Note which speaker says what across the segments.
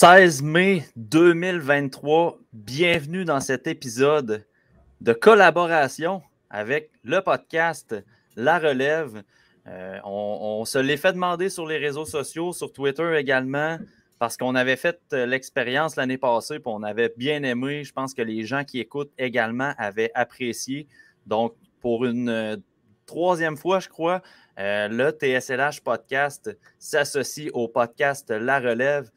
Speaker 1: 16 mai 2023, bienvenue dans cet épisode de collaboration avec le podcast La Relève. Euh, on, se l'est fait demander sur les réseaux sociaux, sur Twitter également, parce qu'on avait fait euh, l'expérience l'année passée, et on avait bien aimé. Je pense que les gens qui écoutent également avaient apprécié. Donc, pour une euh, troisième fois, je crois, le TSLH podcast s'associe au podcast La Relève.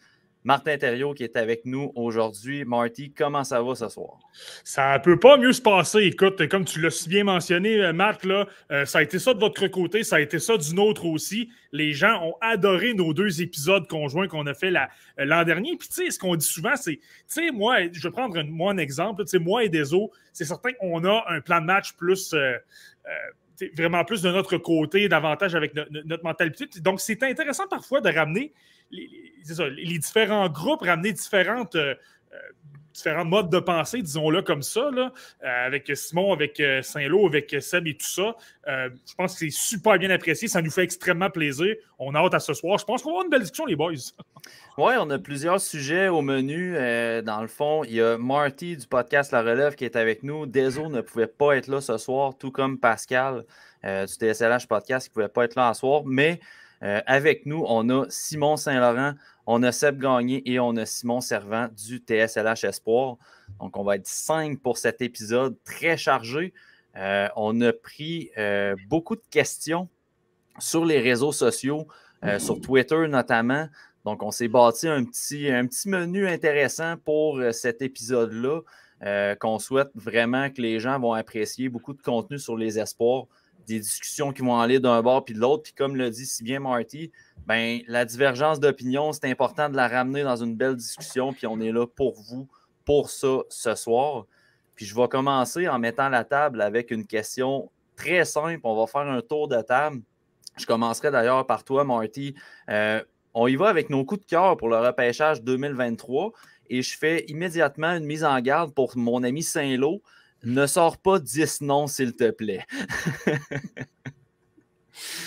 Speaker 1: Martin Thériault qui est avec nous aujourd'hui. Marty, comment ça va ce soir?
Speaker 2: Ça ne peut pas mieux se passer. Écoute, comme tu l'as si bien mentionné, euh, là, euh, ça a été ça de votre côté, ça a été ça du nôtre aussi. Les gens ont adoré nos deux épisodes conjoints qu'on a fait euh, l'an dernier. Puis, tu sais, ce qu'on dit souvent, c'est, tu sais, moi, je vais prendre un exemple. Tu sais, moi et Deso, c'est certain qu'on a un plan de match plus vraiment plus de notre côté, davantage avec notre mentalité. Donc, c'est intéressant parfois de ramener les, différents groupes, ramener différentes. Euh, euh, différents modes de pensée, disons-le comme ça, euh, avec Simon, avec Saint-Lô, avec Seb et tout ça. je pense que c'est super bien apprécié. Ça nous fait extrêmement plaisir. On a hâte à ce soir. Je pense qu'on va avoir une belle discussion, les boys.
Speaker 1: Oui, on a plusieurs sujets au menu. dans le fond, il y a Marty du podcast La Relève qui est avec nous. Deso ne pouvait pas être là ce soir, tout comme Pascal du TSLH Podcast qui ne pouvait pas être là ce soir. Mais euh, avec nous, on a Simon Saint-Laurent, on a Seb Gagné et on a Simon Servant du TSLH Espoir. Donc, on va être cinq pour cet épisode très chargé. Euh, on a pris euh, beaucoup de questions sur les réseaux sociaux, sur Twitter notamment. Donc, on s'est bâti un petit, un petit menu intéressant pour cet épisode-là qu'on souhaite vraiment que les gens vont apprécier. Beaucoup de contenu sur les espoirs des discussions qui vont aller d'un bord puis de l'autre. Puis comme le dit si bien Marty, ben, la divergence d'opinion, c'est important de la ramener dans une belle discussion. Puis on est là pour vous, pour ça, ce soir. Puis je vais commencer en mettant la table avec une question très simple. On va faire un tour de table. Je commencerai d'ailleurs par toi, Marty. Euh, on y va avec nos coups de cœur pour le repêchage 2023 et je fais immédiatement une mise en garde pour mon ami Saint-Lô ne sors pas 10 noms, s'il te plaît.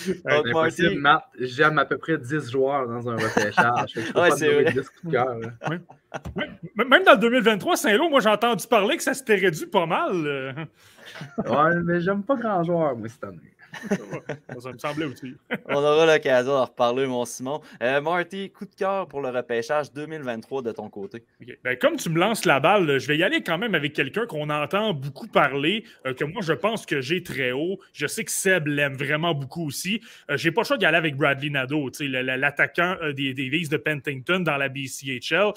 Speaker 3: Donc, impossible, Matt. J'aime à peu près 10 joueurs dans un repêchage. ouais, c'est vrai. 10
Speaker 2: Même dans le 2023, Saint-Lô, moi, j'ai entendu parler que ça s'était réduit pas mal.
Speaker 3: ouais, mais j'aime pas grand joueur, moi, cette année.
Speaker 2: ça me semblait aussi.
Speaker 1: On aura l'occasion d'en reparler, mon Simon. Euh, Marty, coup de cœur pour le repêchage 2023 de ton côté.
Speaker 2: Ben, comme tu me lances la balle, je vais y aller quand même avec quelqu'un qu'on entend beaucoup parler, euh, que moi je pense que j'ai très haut. Je sais que Seb l'aime vraiment beaucoup aussi. Euh, j'ai pas le choix d'y aller avec Bradley Nadeau, l'attaquant des, des de Pentington dans la BCHL.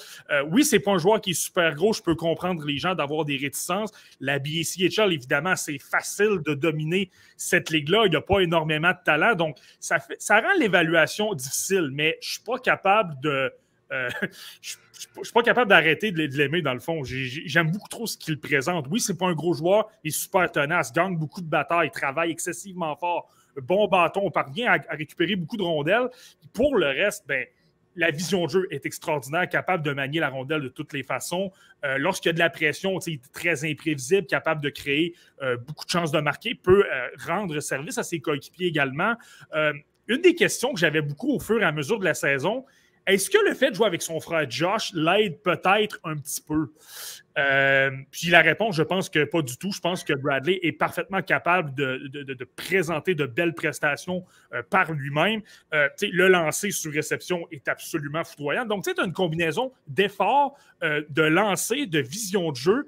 Speaker 2: oui, c'est pas un joueur qui est super gros. Je peux comprendre les gens d'avoir des réticences. La BCHL, évidemment, c'est facile de dominer cette ligue-là il n'y a pas énormément de talent. Donc, ça, rend l'évaluation difficile, mais je ne suis pas capable de. Euh, capable d'arrêter de l'aimer dans le fond. J'aime beaucoup trop ce qu'il présente. Oui, c'est pas un gros joueur, il est super tenace, gagne beaucoup de batailles, travaille excessivement fort, bon bâton, on parvient à, récupérer beaucoup de rondelles. Pour le reste, ben, la vision de jeu est extraordinaire, capable de manier la rondelle de toutes les façons. Euh, lorsqu'il y a de la pression, il est très imprévisible, capable de créer euh, beaucoup de chances de marquer, peut euh, rendre service à ses coéquipiers également. une des questions que j'avais beaucoup au fur et à mesure de la saison, est-ce que le fait de jouer avec son frère Josh l'aide peut-être un petit peu? Euh, puis la réponse, je pense que pas du tout. Je pense que Bradley est parfaitement capable de, présenter de belles prestations euh, par lui-même. Euh, le lancer sur réception est absolument foudroyant. Donc, c'est une combinaison d'efforts, de lancer, de vision de jeu.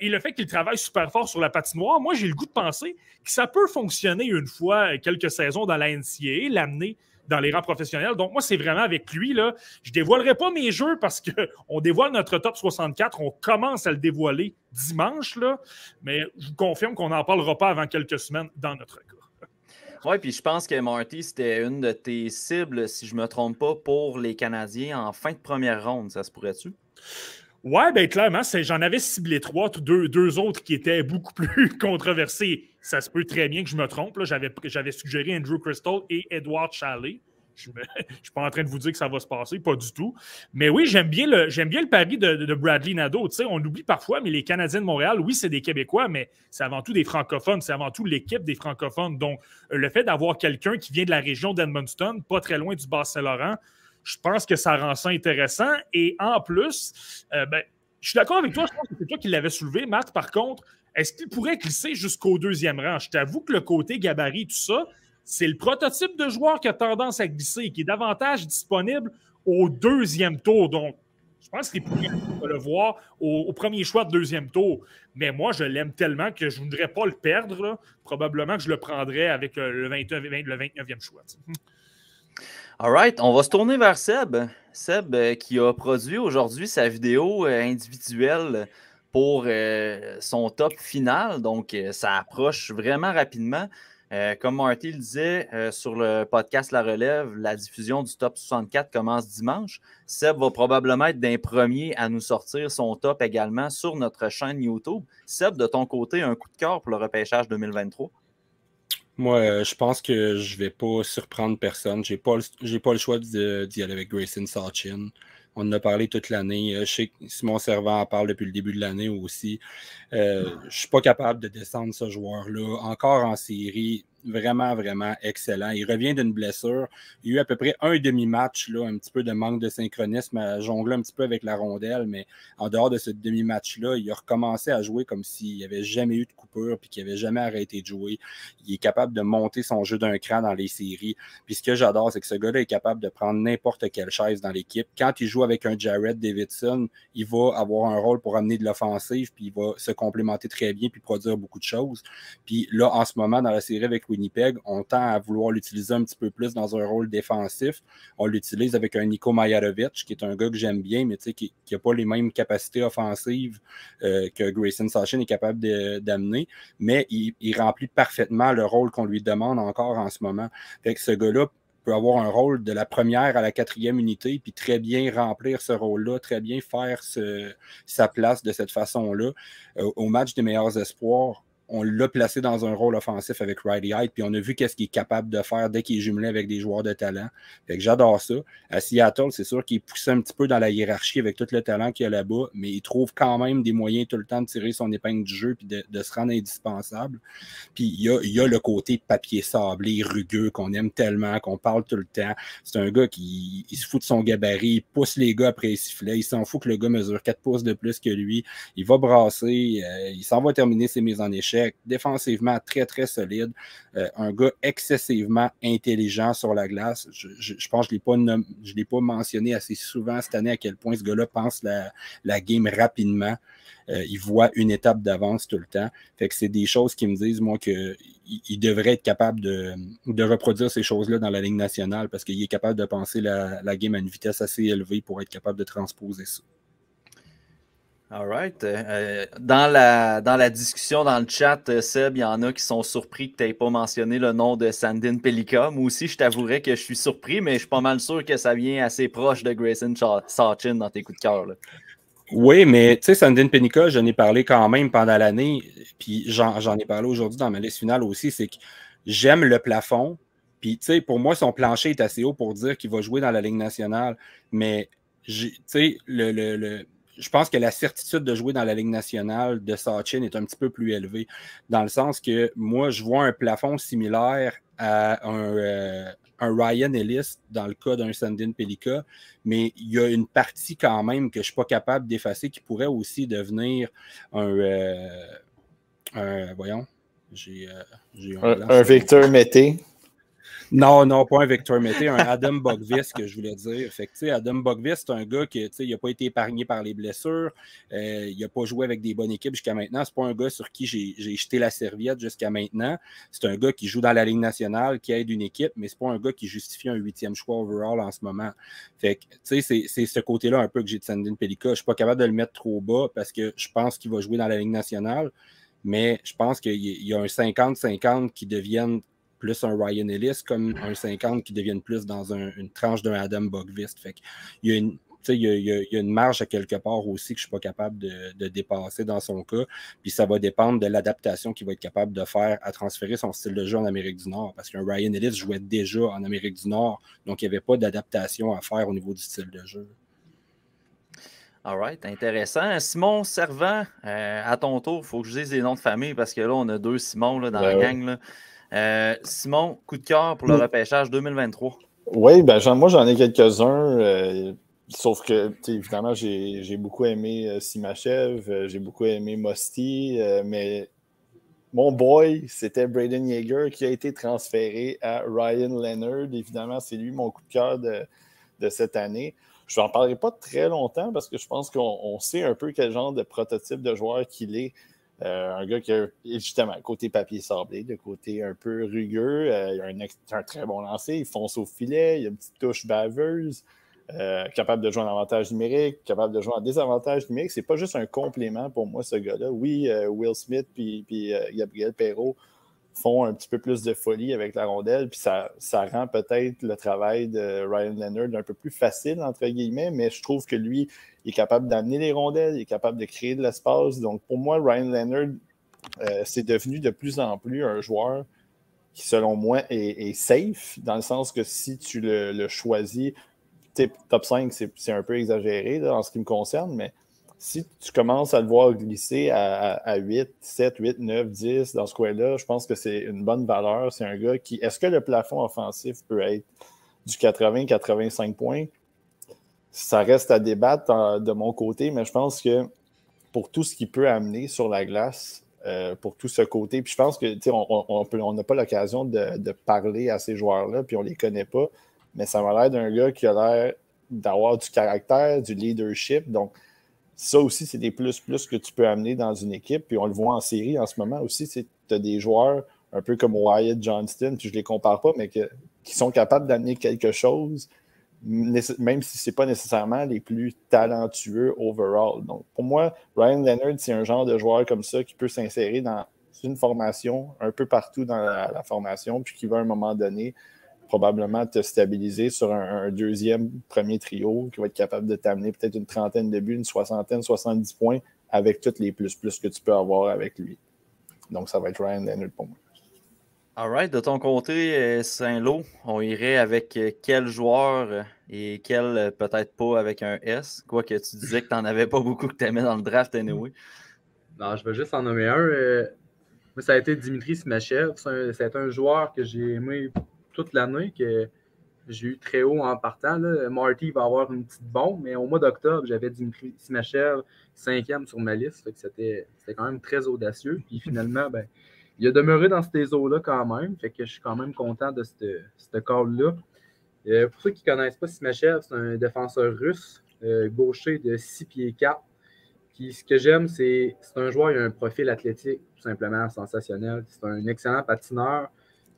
Speaker 2: et le fait qu'il travaille super fort sur la patinoire, moi, j'ai le goût de penser que ça peut fonctionner une fois quelques saisons dans la NCAA, l'amener dans les rangs professionnels. Donc, moi, c'est vraiment avec lui. Là, je ne dévoilerai pas mes jeux parce qu'on dévoile notre top 64. On commence à le dévoiler dimanche, là, mais je vous confirme qu'on n'en parlera pas avant quelques semaines dans notre cas.
Speaker 1: Oui, puis je pense que Marty, c'était une de tes cibles, si je ne me trompe pas, pour les Canadiens en fin de première ronde. Ça se pourrait-tu?
Speaker 2: Ouais, bien clairement, j'en avais ciblé trois, deux, deux autres qui étaient beaucoup plus controversés. Ça se peut très bien que je me trompe. J'avais suggéré Andrew Crystal et Edward Chalet. Je ne suis pas en train de vous dire que ça va se passer, pas du tout. Mais oui, j'aime bien le, j'aime bien le pari de, Bradley Nadeau. on l'oublie parfois, mais les Canadiens de Montréal, oui, c'est des Québécois, mais c'est avant tout des francophones. C'est avant tout l'équipe des francophones. Donc, euh, le fait d'avoir quelqu'un qui vient de la région d'Edmundston, pas très loin du Bas-Saint-Laurent, Je pense que ça rend ça intéressant. Et en plus, euh, ben, je suis d'accord avec toi, je pense que c'est toi qui l'avais soulevé, Matt. Par contre, est-ce qu'il pourrait glisser jusqu'au deuxième rang? Je t'avoue que le côté gabarit, tout ça, c'est le prototype de joueur qui a tendance à glisser, qui est davantage disponible au deuxième tour. Donc, je pense qu'il pourrait le voir au, premier choix de deuxième tour. Mais moi, je l'aime tellement que je ne voudrais pas le perdre. Probablement que je le prendrais avec euh, le, 29e choix.
Speaker 1: All right, on va se tourner vers Seb. Seb euh, qui a produit aujourd'hui sa vidéo euh, individuelle pour son top final. Donc, ça approche vraiment rapidement. Euh, comme Marty le disait euh, sur le podcast La Relève, la diffusion du top 64 commence dimanche. Seb va probablement être d'un premier à nous sortir son top également sur notre chaîne YouTube. Seb, de ton côté, un coup de cœur pour le repêchage 2023?
Speaker 4: Moi, euh, je pense que je vais pas surprendre personne. Je n'ai pas, pas, le choix d'y aller avec Grayson Sachin. On en a parlé toute l'année. Je sais que Simon Servant en parle depuis le début de l'année aussi. je ne suis pas capable de descendre ce joueur-là. Encore en série, vraiment, vraiment excellent. Il revient d'une blessure. Il y a eu à peu près un demi-match, là, un petit peu de manque de synchronisme, à jongler un petit peu avec la rondelle, mais en dehors de ce demi-match-là, il a recommencé à jouer comme s'il n'y avait jamais eu de coupure puis qu'il n'avait jamais arrêté de jouer. Il est capable de monter son jeu d'un cran dans les séries. Puis ce que j'adore, c'est que ce gars-là est capable de prendre n'importe quelle chaise dans l'équipe. Quand il joue avec un Jared Davidson, il va avoir un rôle pour amener de l'offensive, puis il va se complémenter très bien puis produire beaucoup de choses. Puis là, en ce moment, dans la série avec Winnipeg, on tend à vouloir l'utiliser un petit peu plus dans un rôle défensif. On l'utilise avec un Nico Majarovic, qui est un gars que j'aime bien, mais qui n'a pas les mêmes capacités offensives euh, que Grayson Sachin est capable d'amener. Mais il, remplit parfaitement le rôle qu'on lui demande encore en ce moment. Fait que ce gars-là peut avoir un rôle de la première à la quatrième unité, puis très bien remplir ce rôle-là, très bien faire sa place de cette façon-là. Euh, au match des meilleurs espoirs, on l'a placé dans un rôle offensif avec Riley Hyde, puis on a vu qu'est-ce qu'il est capable de faire dès qu'il est jumelé avec des joueurs de talent. Fait que j'adore ça. À Seattle, c'est sûr qu'il est poussé un petit peu dans la hiérarchie avec tout le talent qu'il y a là-bas, mais il trouve quand même des moyens tout le temps de tirer son épingle du jeu puis de, se rendre indispensable. Puis il y a, le côté papier sablé, rugueux, qu'on aime tellement, qu'on parle tout le temps. C'est un gars qui se fout de son gabarit, il pousse les gars après les sifflets, il s'en fout que le gars mesure 4 pouces de plus que lui, il va brasser, euh, il s'en va terminer ses mises en échec défensivement très, très solide. Euh, un gars excessivement intelligent sur la glace. Je, pense que je ne l'ai pas mentionné assez souvent cette année à quel point ce gars-là pense la, game rapidement. Euh, il voit une étape d'avance tout le temps. Fait que c'est des choses qui me disent, moi, qu'il il devrait être capable de, reproduire ces choses-là dans la Ligue nationale parce qu'il est capable de penser la game à une vitesse assez élevée pour être capable de transposer ça.
Speaker 1: All right. Euh, euh, dans, la, dans la discussion dans le chat, euh, Seb, il y en a qui sont surpris que tu n'aies pas mentionné le nom de Sandin Pelika. Moi aussi, je t'avouerais que je suis surpris, mais je suis pas mal sûr que ça vient assez proche de Grayson Sachin dans tes coups de cœur.
Speaker 4: Oui, mais tu sais, Sandin Pelika, j'en ai parlé quand même pendant l'année, puis j'en ai parlé aujourd'hui dans ma liste finale aussi, c'est que j'aime le plafond. Puis, tu sais, pour moi, son plancher est assez haut pour dire qu'il va jouer dans la Ligue nationale. Mais, tu sais, le, le je pense que la certitude de jouer dans la Ligue nationale de Sachin est un petit peu plus élevée, dans le sens que moi, je vois un plafond similaire à un, euh, Ryan Ellis dans le cas d'un Sandin Pelika, mais il y a une partie quand même que je ne suis pas capable d'effacer qui pourrait aussi devenir un. Euh, voyons, j'ai.
Speaker 5: Euh, un, un Victor Mété.
Speaker 4: Non, non, pas un Victor Mété, un Adam Bogvis que je voulais dire. Fait que, Adam Bogvis, c'est un gars qui n'a pas été épargné par les blessures. Euh, il n'a pas joué avec des bonnes équipes jusqu'à maintenant. C'est pas un gars sur qui j'ai jeté la serviette jusqu'à maintenant. C'est un gars qui joue dans la Ligue nationale, qui aide une équipe, mais c'est pas un gars qui justifie un huitième choix overall en ce moment. Fait que, c'est ce côté-là un peu que j'ai de Sandin Pelika. Je suis pas capable de le mettre trop bas parce que je pense qu'il va jouer dans la Ligue nationale mais je pense qu'il y a un 50-50 qui devienne plus un Ryan Ellis comme un 50 qui devienne plus dans une tranche d'un Adam Bogvist. Fait il y a une il y, a, une marge à quelque part aussi que je ne suis pas capable de, dépasser dans son cas. Puis ça va dépendre de l'adaptation qu'il va être capable de faire à transférer son style de jeu en Amérique du Nord. Parce qu'un Ryan Ellis jouait déjà en Amérique du Nord, donc il n'y avait pas d'adaptation à faire au niveau du style de jeu.
Speaker 1: All right, intéressant. Simon Servant, euh, à ton tour, il faut que je dise les noms de famille parce que là, on a deux Simon là, dans la gang. Là. Euh, Simon, coup de cœur pour le repêchage 2023.
Speaker 5: Oui, ben, moi j'en ai quelques-uns. Euh, sauf que, évidemment, j'ai beaucoup aimé euh, Simachev, j'ai beaucoup aimé Mosti, mais mon boy, c'était Braden Yeager qui a été transféré à Ryan Leonard. Évidemment, c'est lui mon coup de cœur de, de cette année. Je n'en parlerai pas très longtemps parce que je pense qu'on sait un peu quel genre de prototype de joueur qu'il est. Euh, un gars qui a justement côté papier sablé, de côté un peu rugueux. Euh, il a un, très bon lancer, il fonce au filet, il a une petite touche baveuse, euh, capable de jouer en avantage numérique, capable de jouer en désavantage numérique. C'est pas juste un complément pour moi, ce gars-là. Oui, Will Smith puis Gabriel Perrault font un petit peu plus de folie avec la rondelle, puis ça, ça rend peut-être le travail de Ryan Leonard un peu plus facile, entre guillemets, mais je trouve que lui, est capable d'amener les rondelles, il est capable de créer de l'espace. Donc, pour moi, Ryan Leonard, euh, c'est devenu de plus en plus un joueur qui, selon moi, est, safe, dans le sens que si tu le, le choisis, top 5, c'est un peu exagéré en ce qui me concerne, mais si tu commences à le voir glisser à, 8, 7, 8, 9, 10 dans ce coin-là, je pense que c'est une bonne valeur. C'est un gars qui. Est-ce que le plafond offensif peut être du 80-85 points? Ça reste à débattre de mon côté, mais je pense que pour tout ce qu'il peut amener sur la glace, euh, pour tout ce côté, puis je pense que on n'a pas l'occasion de, de, parler à ces joueurs-là, puis on ne les connaît pas, mais ça m'a l'air d'un gars qui a l'air d'avoir du caractère, du leadership. Donc, ça aussi, c'est des plus-plus que tu peux amener dans une équipe. Puis on le voit en série en ce moment aussi. Tu as des joueurs un peu comme Wyatt Johnston, puis je ne les compare pas, mais qui sont capables d'amener quelque chose, même si ce n'est pas nécessairement les plus talentueux overall. Donc, pour moi, Ryan Leonard, c'est un genre de joueur comme ça qui peut s'insérer dans une formation, un peu partout dans la formation, puis qui va à un moment donné probablement te stabiliser sur un, deuxième, premier trio qui va être capable de t'amener peut-être une trentaine de buts, une soixantaine, 70 points avec tous les plus-plus que tu peux avoir avec lui. Donc, ça va être Ryan Leonard pour moi.
Speaker 1: All right. De ton côté, euh, Saint-Lô, on irait avec euh, quel joueur euh, et quel peut-être pas avec un S? Quoique tu disais que tu n'en avais pas beaucoup que tu aimais dans le draft anyway.
Speaker 3: Non, je vais juste en nommer un. ça a été Dimitri Smachev. C'est un, un, joueur que j'ai aimé toute l'année que j'ai eu très haut en partant. Marty va avoir une petite bombe, mais au mois d'octobre, j'avais Dimitri Simachev cinquième sur ma liste. C'était quand même très audacieux. Puis finalement, ben, il a demeuré dans ces eaux-là quand même. Fait que je suis quand même content de ce call-là. Euh, pour ceux qui ne connaissent pas Simachev, c'est un défenseur russe, euh, gaucher de 6 pieds 4. Puis ce que j'aime, c'est un joueur, il a un profil athlétique tout simplement sensationnel. C'est un excellent patineur.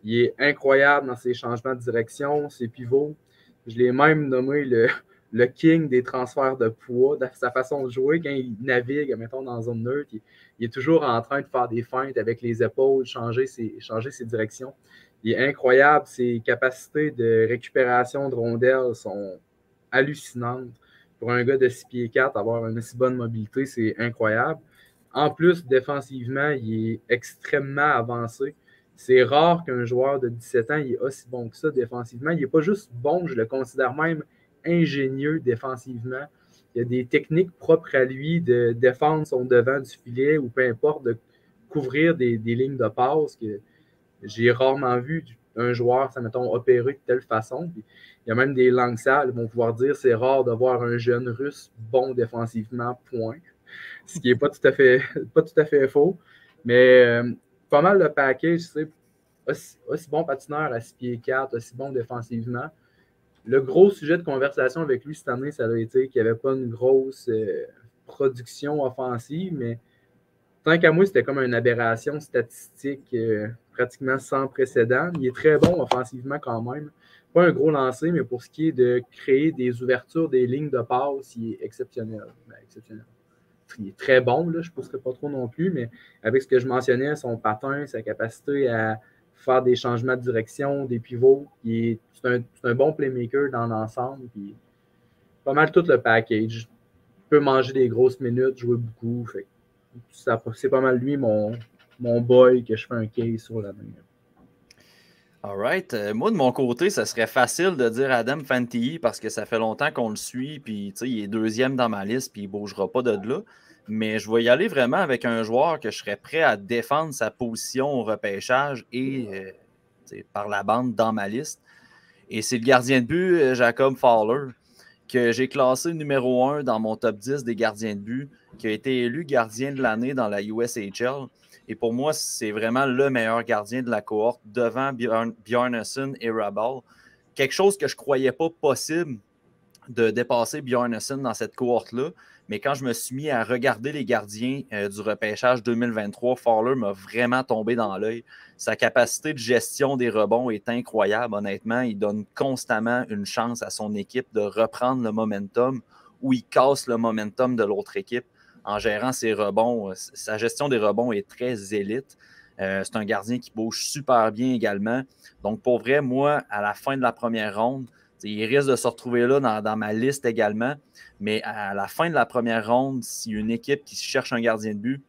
Speaker 3: Il est incroyable dans ses changements de direction, ses pivots. Je l'ai même nommé le, le king des transferts de poids, sa façon de jouer. Quand il navigue, mettons, dans zone neutre, il, est toujours en train de faire des feintes avec les épaules, changer ses, changer ses directions. Il est incroyable. Ses capacités de récupération de rondelles sont hallucinantes. Pour un gars de 6 pieds 4, avoir une si bonne mobilité, c'est incroyable. En plus, défensivement, il est extrêmement avancé. C'est rare qu'un joueur de 17 ans est aussi bon que ça défensivement. Il n'est pas juste bon, je le considère même ingénieux défensivement. Il y a des techniques propres à lui de défendre son devant du filet ou peu importe, de couvrir des, lignes de passe que j'ai rarement vu un joueur, ça mettons, opérer de telle façon. il y a même des langues sales qui vont pouvoir dire c'est rare de voir un jeune russe bon défensivement, point. Ce qui n'est pas tout à fait pas tout à fait faux. Mais euh, pas mal de package, tu sais, aussi, bon patineur à 6 pieds 4, aussi bon défensivement. Le gros sujet de conversation avec lui cette année, ça a été qu'il n'y avait pas une grosse euh, production offensive, mais tant qu'à moi, c'était comme une aberration statistique euh, pratiquement sans précédent. Il est très bon offensivement quand même. Pas un gros lancer, mais pour ce qui est de créer des ouvertures, des lignes de passe, il est exceptionnel. Ben, exceptionnel il est très bon, là, je ne pousserai pas trop non plus, mais avec ce que je mentionnais, son patin, sa capacité à faire des changements de direction, des pivots, c'est un, un, bon playmaker dans l'ensemble. Pas mal tout le package. Il peut manger des grosses minutes, jouer beaucoup. c'est pas mal lui, mon, mon boy, que je fais un case sur la main.
Speaker 1: All right. Euh, moi, de mon côté, ça serait facile de dire Adam Fantilli parce que ça fait longtemps qu'on le suit, puis il est deuxième dans ma liste, puis il ne bougera pas de là. Mais je vais y aller vraiment avec un joueur que je serais prêt à défendre sa position au repêchage et euh, par la bande dans ma liste. Et c'est le gardien de but, euh, Jacob Fowler, que j'ai classé numéro un dans mon top 10 des gardiens de but, qui a été élu gardien de l'année dans la USHL. Et pour moi, c'est vraiment le meilleur gardien de la cohorte devant Bjorn, Bjornsson et Rabal. Quelque chose que je ne croyais pas possible de dépasser Bjornsson dans cette cohorte-là. Mais quand je me suis mis à regarder les gardiens euh, du repêchage 2023, Fowler m'a vraiment tombé dans l'œil. Sa capacité de gestion des rebonds est incroyable, honnêtement. Il donne constamment une chance à son équipe de reprendre le momentum ou il casse le momentum de l'autre équipe en gérant ses rebonds. Sa gestion des rebonds est très élite. Euh, c'est un gardien qui bouge super bien également. Donc, pour vrai, moi, à la fin de la première ronde, il risque de se retrouver là dans, ma liste également. Mais à la fin de la première ronde, a une équipe qui cherche un gardien de but,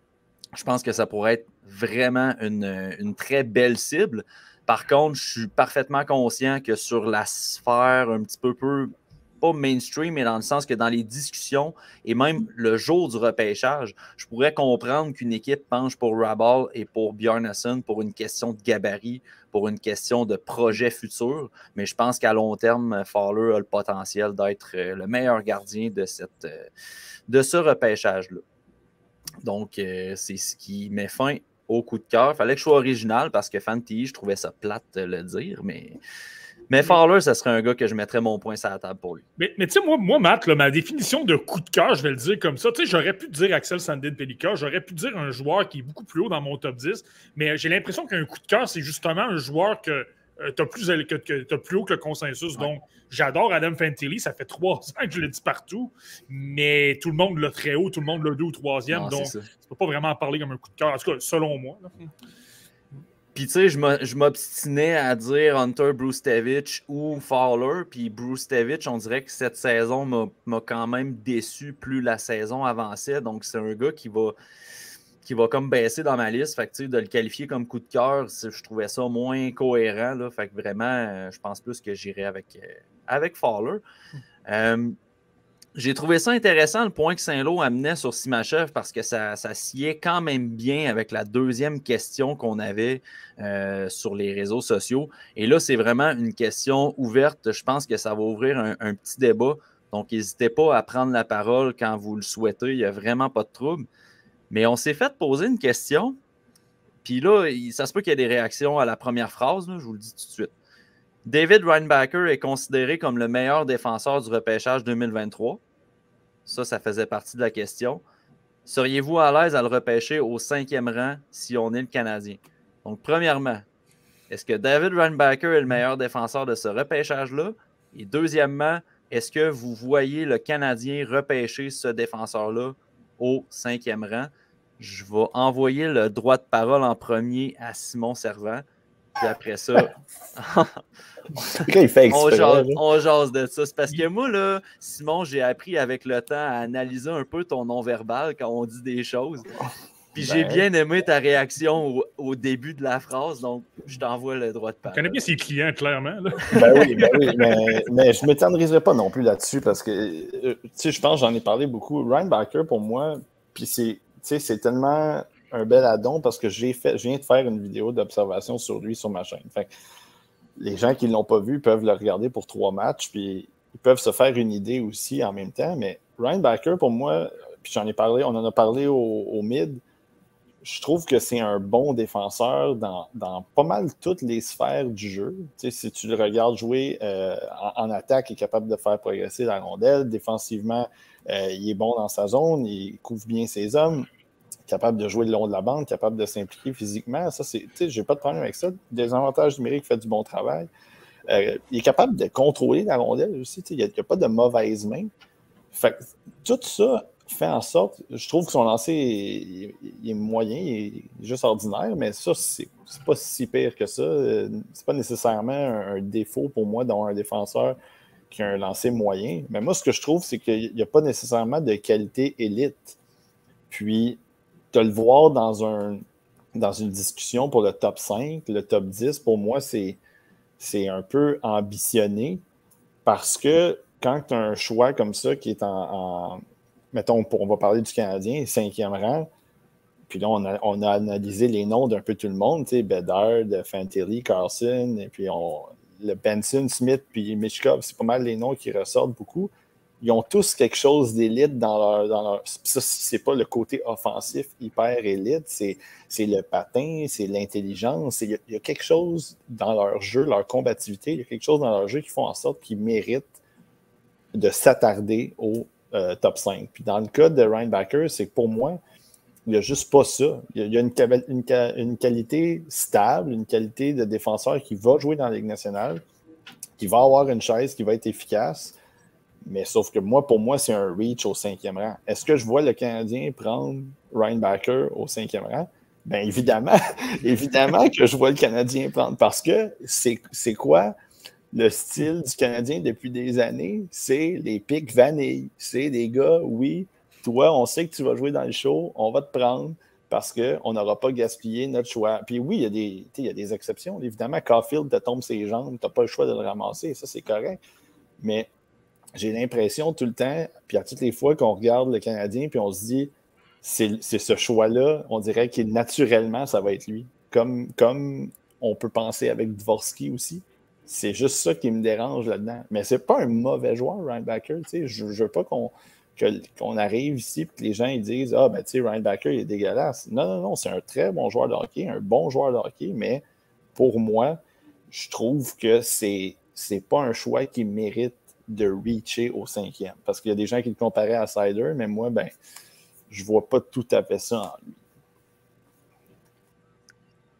Speaker 1: je pense que ça pourrait être vraiment une, très belle cible. Par contre, je suis parfaitement conscient que sur la sphère un petit peu, peu pas mainstream, mais dans le sens que dans les discussions et même le jour du repêchage, je pourrais comprendre qu'une équipe penche pour Rabal et pour Bjarnason pour une question de gabarit, pour une question de projet futur. Mais je pense qu'à long terme, Fowler a le potentiel d'être euh, le meilleur gardien de, cette, euh, de ce repêchage-là. Donc, euh, c'est ce qui met fin au coup de cœur. Fallait que je sois original parce que Fanti, je trouvais ça plate de le dire, mais mais Fowler, ça serait un gars que je mettrais mon point sur la table pour lui.
Speaker 2: Mais, tu sais, moi, moi, Matt, ma définition de coup de cœur, je vais le dire comme ça. Tu sais, j'aurais pu dire Axel Sandin Pelika, j'aurais pu dire un joueur qui est beaucoup plus haut dans mon top 10, mais j'ai l'impression qu'un coup de cœur, c'est justement un joueur que euh, tu as, plus, plus haut que le consensus. Donc, j'adore Adam Fantilli. Ça fait trois ans que je le dis partout, mais tout le monde l'a très haut, tout le monde l'a deux ou troisième. donc, tu ne peux pas vraiment en parler comme un coup de cœur, en tout cas, selon moi.
Speaker 1: Puis, tu sais, je m'obstinais à dire Hunter Brustevich ou Fowler. Puis, Brustevich, on dirait que cette saison m'a quand même déçu plus la saison avançait. Donc, c'est un gars qui va, qui va comme baisser dans ma liste. Fait que, de le qualifier comme coup de cœur, je trouvais ça moins cohérent. Là. Fait que vraiment, euh, je pense plus que j'irai avec, euh, avec Fowler. Hmm. Euh, j'ai trouvé ça intéressant le point que Saint-Lô amenait sur Simachev parce que ça, ça sied quand même bien avec la deuxième question qu'on avait euh, sur les réseaux sociaux. Et là, c'est vraiment une question ouverte. Je pense que ça va ouvrir un, petit débat. Donc, n'hésitez pas à prendre la parole quand vous le souhaitez. Il n'y a vraiment pas de trouble. Mais on s'est fait poser une question. Puis là, ça se peut qu'il y ait des réactions à la première phrase. je vous le dis tout de suite. David Reinbacker est considéré comme le meilleur défenseur du repêchage 2023. Ça, ça faisait partie de la question. Seriez-vous à l'aise à le repêcher au cinquième rang si on est le Canadien? Donc, premièrement, est-ce que David Runbacker est le meilleur défenseur de ce repêchage-là? Et deuxièmement, est-ce que vous voyez le Canadien repêcher ce défenseur-là au cinquième rang? Je vais envoyer le droit de parole en premier à Simon Servant. Puis après ça, on, jase, de ça. C'est parce que moi, là, Simon, j'ai appris avec le temps à analyser un peu ton non-verbal quand on dit des choses. Puis j'ai ben. bien aimé ta réaction au, début de la phrase, donc je t'envoie le droit de parole.
Speaker 2: Tu connais bien ses clients, clairement.
Speaker 5: Ben oui, ben oui, mais, je ne m'étendriserai pas non plus là-dessus parce que, euh, tu sais, je pense j'en ai parlé beaucoup. Ryan Baker, pour moi, puis c'est tellement un bel addon parce que j'ai fait, je viens de faire une vidéo d'observation sur lui sur ma chaîne. Fait les gens qui ne l'ont pas vu peuvent le regarder pour trois matchs, puis ils peuvent se faire une idée aussi en même temps. Mais Ryan Backer, pour moi, puis j'en ai parlé, on en a parlé au, mid, je trouve que c'est un bon défenseur dans, pas mal toutes les sphères du jeu. si tu le regardes jouer euh, en, attaque, il est capable de faire progresser la rondelle. Défensivement, euh, il est bon dans sa zone, il couvre bien ses hommes capable de jouer le long de la bande, capable de s'impliquer physiquement. Ça, c'est, j'ai pas de problème avec ça. Des avantages numériques, fait du bon travail. Euh, il est capable de contrôler la rondelle aussi. Il n'y a, pas de mauvaise main. Fait tout ça fait en sorte, je trouve que son lancer est, moyen, il est juste ordinaire, mais ça, c'est, pas si pire que ça. C'est pas nécessairement un, défaut pour moi d'avoir un défenseur qui a un lancer moyen. Mais moi, ce que je trouve, c'est qu'il n'y a pas nécessairement de qualité élite. Puis, de le voir dans, un, dans une discussion pour le top 5, le top 10, pour moi, c'est, un peu ambitionné parce que quand tu as un choix comme ça qui est en, mettons, on va parler du Canadien, cinquième rang, puis là, on a, on a analysé les noms d'un peu tout le monde, tu sais, Bedard, Fantilli, Carlson, et puis on, le Benson, Smith puis Michkov, c'est pas mal les noms qui ressortent beaucoup. Ils ont tous quelque chose d'élite dans leur. Dans leur ça, c'est pas le côté offensif hyper élite, c'est, c'est le patin, c'est l'intelligence. Il y, a quelque chose dans leur jeu, leur combativité, il y a quelque chose dans leur jeu qui font en sorte qu'ils méritent de s'attarder au euh, top 5. Puis dans le cas de Ryan c'est que pour moi, il n'y a juste pas ça. Il y a, une, une, qualité stable, une qualité de défenseur qui va jouer dans la Ligue nationale, qui va avoir une chaise qui va être efficace. Mais sauf que moi, pour moi, c'est un reach au cinquième rang. Est-ce que je vois le Canadien prendre Ryan Backer au cinquième rang? Bien évidemment, évidemment que je vois le Canadien prendre parce que c'est quoi le style du Canadien depuis des années? C'est les pics vanille. C'est des gars, oui, toi, on sait que tu vas jouer dans le show, on va te prendre parce qu'on n'aura pas gaspillé notre choix. Puis oui, il y, a des, y a des exceptions. Évidemment, Caulfield te tombe ses jambes, tu n'as pas le choix de le ramasser, ça c'est correct. Mais j'ai l'impression tout le temps, puis à toutes les fois qu'on regarde le Canadien, puis on se dit, c'est ce choix-là, on dirait que naturellement, ça va être lui. Comme, comme on peut penser avec Dvorsky aussi. C'est juste ça qui me dérange là-dedans. Mais c'est pas un mauvais joueur, Ryan Backer. Je ne veux pas qu'on arrive ici et que les gens ils disent Ah, ben, tu sais, Ryan Backer, il est dégueulasse. Non, non, non, c'est un très bon joueur de hockey, un bon joueur de hockey, mais pour moi, je trouve que c'est n'est pas un choix qui mérite de reacher au cinquième. Parce qu'il y a des gens qui le comparaient à Sider, mais moi, ben, je vois pas tout à fait ça en lui.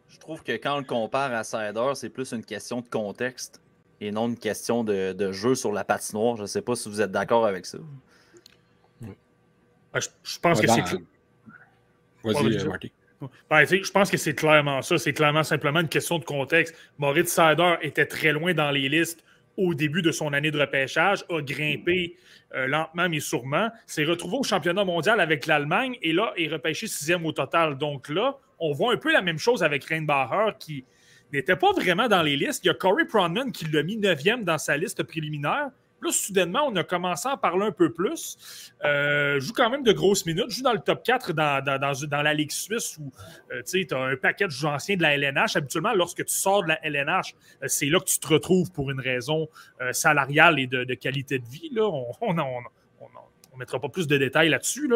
Speaker 1: Je trouve que quand on le compare à Sider, c'est plus une question de contexte et non une question de, de jeu sur la patinoire. Je ne sais pas si vous êtes d'accord avec ça.
Speaker 2: Ben, je, pense que c'est.
Speaker 4: Vas-y, Marty.
Speaker 2: Ben, je pense que c'est clairement ça. C'est clairement simplement une question de contexte. Moritz Sider était très loin dans les listes au début de son année de repêchage, a grimpé euh, lentement mais sûrement, s'est retrouvé au championnat mondial avec l'Allemagne et là est repêché sixième au total. Donc là, on voit un peu la même chose avec Reinbacher qui n'était pas vraiment dans les listes. Il y a Corey Pronman qui l'a mis neuvième dans sa liste préliminaire, Là, soudainement, on a commencé à parler un peu plus. Euh, joue quand même de grosses minutes. Joue dans le top 4 dans, dans, la Ligue suisse où euh, tu as un paquet de joueurs anciens de la LNH. Habituellement, lorsque tu sors de la LNH, euh, c'est là que tu te retrouves pour une raison euh, salariale et de, qualité de vie. Là. On, on, on, ne mettra pas plus de détails là-dessus.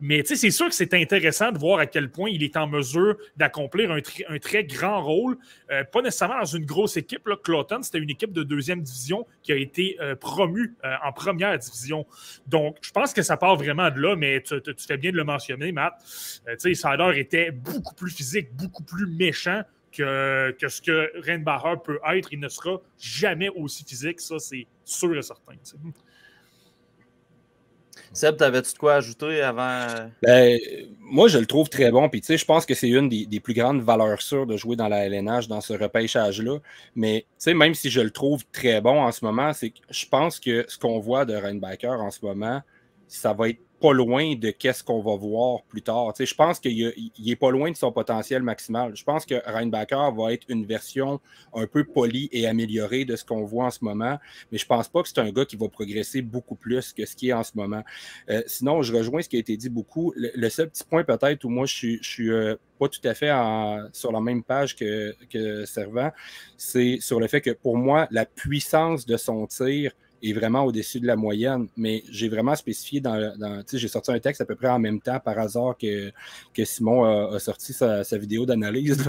Speaker 2: Mais c'est sûr que c'est intéressant de voir à quel point il est en mesure d'accomplir un, très grand rôle. Euh, pas nécessairement dans une grosse équipe. Là. C'était une équipe de deuxième division qui a été euh, promue euh, en première division. Donc, je pense que ça part vraiment de là, mais tu, fais bien de le mentionner, Matt. sais, Sider était beaucoup plus physique, beaucoup plus méchant que, que, ce que Reinbacher peut être. Il ne sera jamais aussi physique, ça, c'est sûr et certain.
Speaker 1: Seb, t'avais-tu de quoi ajouter avant?
Speaker 4: Ben, moi, je le trouve très bon. Puis, tu sais, je pense que c'est une des, plus grandes valeurs sûres de jouer dans la LNH, dans ce repêchage-là. Mais, tu sais, même si je le trouve très bon en ce moment, c'est que je pense que ce qu'on voit de Reinbacker en ce moment, ça va être pas loin de qu'est-ce qu'on va voir plus tard. je pense qu'il n'est pas loin de son potentiel maximal. Je pense que Reinbacker va être une version un peu polie et améliorée de ce qu'on voit en ce moment, mais je ne pense pas que c'est un gars qui va progresser beaucoup plus que ce qui est en ce moment. Euh, sinon, je rejoins ce qui a été dit beaucoup. Le, seul petit point peut-être où moi je suis, suis euh, pas tout à fait sur la même page que, que Servant, c'est sur le fait que pour moi, la puissance de son tir est vraiment au-dessus de la moyenne. Mais j'ai vraiment spécifié dans. dans j'ai sorti un texte à peu près en même temps par hasard que, Simon a, sorti sa, vidéo d'analyse.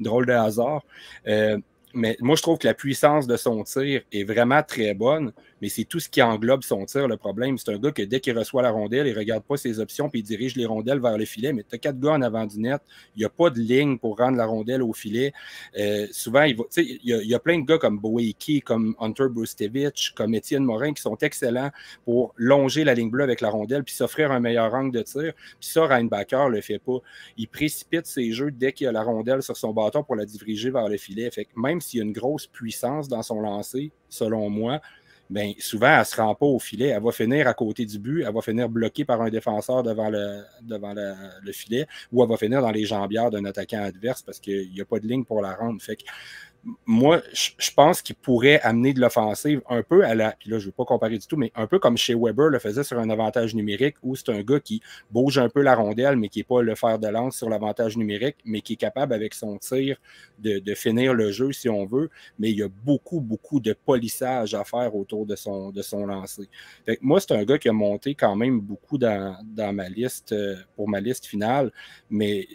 Speaker 4: Drôle de hasard. Euh, mais moi, je trouve que la puissance de son tir est vraiment très bonne, mais c'est tout ce qui englobe son tir le problème. C'est un gars que dès qu'il reçoit la rondelle, il ne regarde pas ses options puis il dirige les rondelles vers le filet. Mais tu as quatre gars en avant du net, il n'y a pas de ligne pour rendre la rondelle au filet. Euh, souvent, il, il, y a, il y a plein de gars comme Boeki, comme Hunter Brustevich, comme Étienne Morin qui sont excellents pour longer la ligne bleue avec la rondelle puis s'offrir un meilleur angle de tir. Puis ça, Reinbacker ne le fait pas. Il précipite ses jeux dès qu'il a la rondelle sur son bâton pour la diriger vers le filet. Fait que même s'il y a une grosse puissance dans son lancer, selon moi, bien, souvent, elle ne se rend pas au filet. Elle va finir à côté du but, elle va finir bloquée par un défenseur devant le, devant le, filet, ou elle va finir dans les jambières d'un attaquant adverse parce qu'il n'y a pas de ligne pour la rendre. Fait moi, je pense qu'il pourrait amener de l'offensive un peu à la. Puis là, je ne veux pas comparer du tout, mais un peu comme chez Weber le faisait sur un avantage numérique où c'est un gars qui bouge un peu la rondelle, mais qui n'est pas le fer de lance sur l'avantage numérique, mais qui est capable avec son tir de, finir le jeu si on veut. Mais il y a beaucoup, beaucoup de polissage à faire autour de son, de son lancer. moi, c'est un gars qui a monté quand même beaucoup dans, ma liste, euh, pour ma liste finale, mais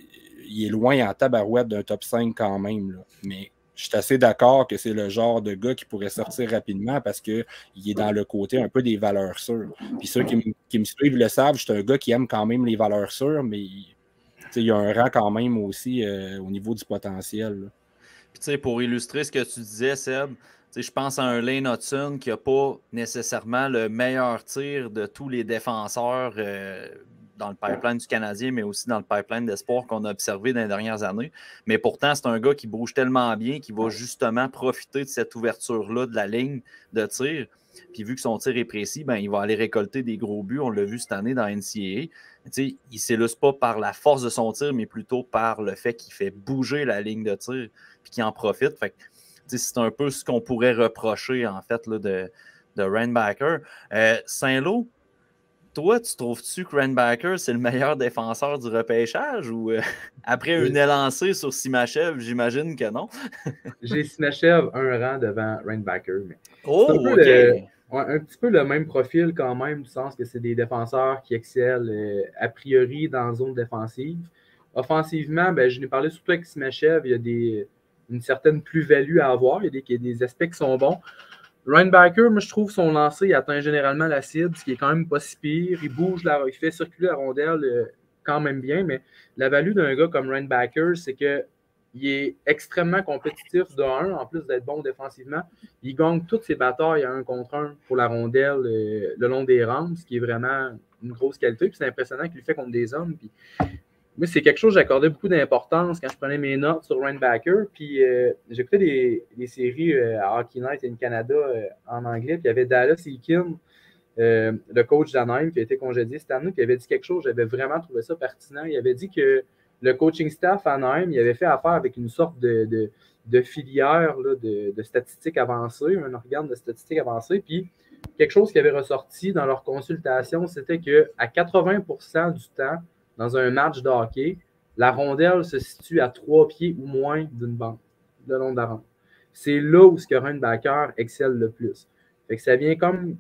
Speaker 4: il est loin en tabarouette d'un top 5 quand même. Mais je suis assez d'accord que c'est le genre de gars qui pourrait sortir rapidement parce qu'il est dans le côté un peu des valeurs sûres. Puis ceux qui, me suivent le savent, je suis un gars qui aime quand même les valeurs sûres, mais il y a un rang quand même aussi euh, au niveau du potentiel.
Speaker 1: Puis pour illustrer ce que tu disais, Seb, je pense à un Lane Hudson qui n'a pas nécessairement le meilleur tir de tous les défenseurs euh, dans le pipeline du Canadien, mais aussi dans le pipeline d'espoir qu'on a observé dans les dernières années. Mais pourtant, c'est un gars qui bouge tellement bien qu'il va justement profiter de cette ouverture-là de la ligne de tir. Puis vu que son tir est précis, ben, il va aller récolter des gros buts. On l'a vu cette année dans NCAA. il ne s'élusse pas par la force de son tir, mais plutôt par le fait qu'il fait bouger la ligne de tir puis qu'il en profite. Fait c'est un peu ce qu'on pourrait reprocher en fait là, de, de Rainbacker. Euh, Saint-Lô, toi, tu trouves-tu que Renbacker, c'est le meilleur défenseur du repêchage ou euh, après une élancée sur Simachev, j'imagine que non?
Speaker 3: J'ai Simachev un rang devant Renbacker. Mais
Speaker 1: oh,
Speaker 3: un, petit peu le même profil quand même, du sens que c'est des défenseurs qui excellent euh, a priori dans la zone défensive. Offensivement, ben, je n'ai parlé surtout avec Simachev, il y a des, une certaine plus-value à avoir, il y a des, il y a des aspects qui sont bons. Baker, moi, je trouve son lancer, il atteint généralement la cible, ce qui est quand même pas si pire. Il bouge, la, il fait circuler la rondelle euh, quand même bien, mais la value d'un gars comme Baker, c'est que il est extrêmement compétitif de 1, en plus d'être bon défensivement. Il gagne toutes ses batailles à un contre un pour la rondelle euh, le long des rampes, ce qui est vraiment une grosse qualité. c'est impressionnant qu'il le fait contre des hommes. Puis moi, c'est quelque chose que j'accordais beaucoup d'importance quand je prenais mes notes sur Backer. Puis euh, j'écoutais des, séries euh, à Hockey Night in Canada euh, en anglais. Puis il y avait Dallas Eakin, le coach d'Anaheim, qui a été congédié cette année, qui avait dit quelque chose. J'avais vraiment trouvé ça pertinent. Il avait dit que le coaching staff à Anaheim, il avait fait affaire avec une sorte de, filière de, de, statistiques avancées, un organe de statistiques avancées. Puis quelque chose qui avait ressorti dans leur consultation, c'était qu'à 80% du temps, dans un match de hockey, la rondelle se situe à trois pieds ou moins d'une bande, de long de la rampe. C'est là où ce que Backer excelle le plus. Que ça vient comme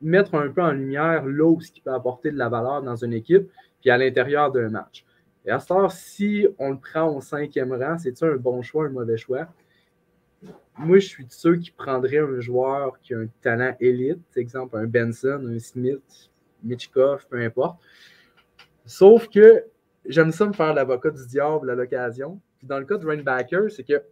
Speaker 3: mettre un peu en lumière là où ce qui peut apporter de la valeur dans une équipe, puis à l'intérieur d'un match. Et à ce temps, si on le prend au cinquième rang, c'est-tu un bon choix, un mauvais choix? Moi, je suis de ceux qui prendraient un joueur qui a un talent élite, exemple un Benson, un Smith, Mitchkov, peu importe, Sauf que j'aime ça me faire l'avocat du diable à l'occasion. Puis dans le cas de Rainbacker, c'est que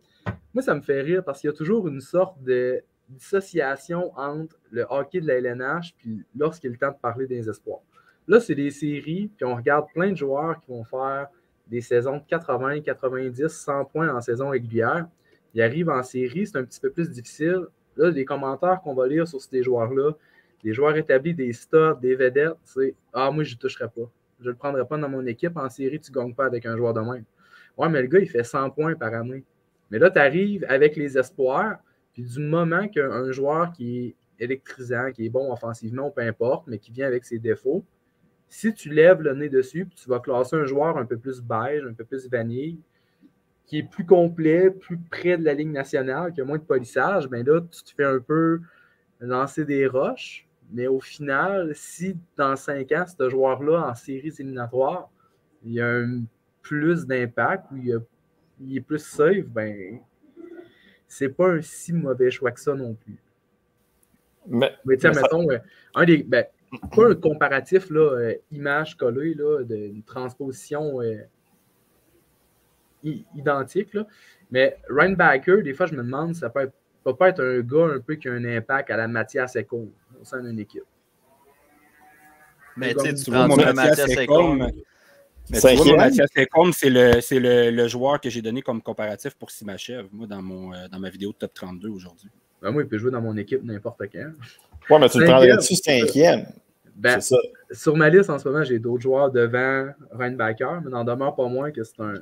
Speaker 3: moi, ça me fait rire parce qu'il y a toujours une sorte de dissociation entre le hockey de la LNH puis lorsqu'il est le temps de parler des espoirs. Là, c'est des séries, puis on regarde plein de joueurs qui vont faire des saisons de 80, 90, 100 points en saison régulière. Ils arrivent en série, c'est un petit peu plus difficile. Là, les commentaires qu'on va lire sur ces joueurs-là, des joueurs établis, des studs, des vedettes, c'est Ah, moi, je ne toucherai pas. Je ne le prendrai pas dans mon équipe. En série, tu ne gagnes pas avec un joueur de même. Ouais, mais le gars, il fait 100 points par année. Mais là, tu arrives avec les espoirs, puis du moment qu'un joueur qui est électrisant, qui est bon offensivement, peu importe, mais qui vient avec ses défauts, si tu lèves le nez dessus, puis tu vas classer un joueur un peu plus beige, un peu plus vanille, qui est plus complet, plus près de la ligne nationale, qui a moins de polissage, bien là, tu te fais un peu lancer des roches. Mais au final, si dans cinq ans, ce joueur-là, en séries éliminatoires, il y a un plus d'impact ou il, est plus safe, ben c'est pas un si mauvais choix que ça non plus. Mais, tiens, mettons, euh, un des. Ben, pas un comparatif, là, euh, image collée, là, d'une transposition euh, identique, là. mais Backer, des fois, je me demande, ça peut, peut pas être un gars un peu qui a un impact à la Mathias Echo au sein d'une équipe.
Speaker 1: Mais tu vois, mon Mathias Ekholm,
Speaker 4: c'est le, le, le, joueur que j'ai donné comme comparatif pour Simachev, moi, dans, mon, euh, dans ma vidéo de top 32 aujourd'hui.
Speaker 3: Ben, moi, il peut jouer dans mon équipe n'importe quand.
Speaker 5: Ouais, mais tu le prendrais-tu cinquième?
Speaker 3: Ben, ça. Sur ma liste en ce moment, j'ai d'autres joueurs devant Reinbacker, mais n'en demeure pas moins que c'est un,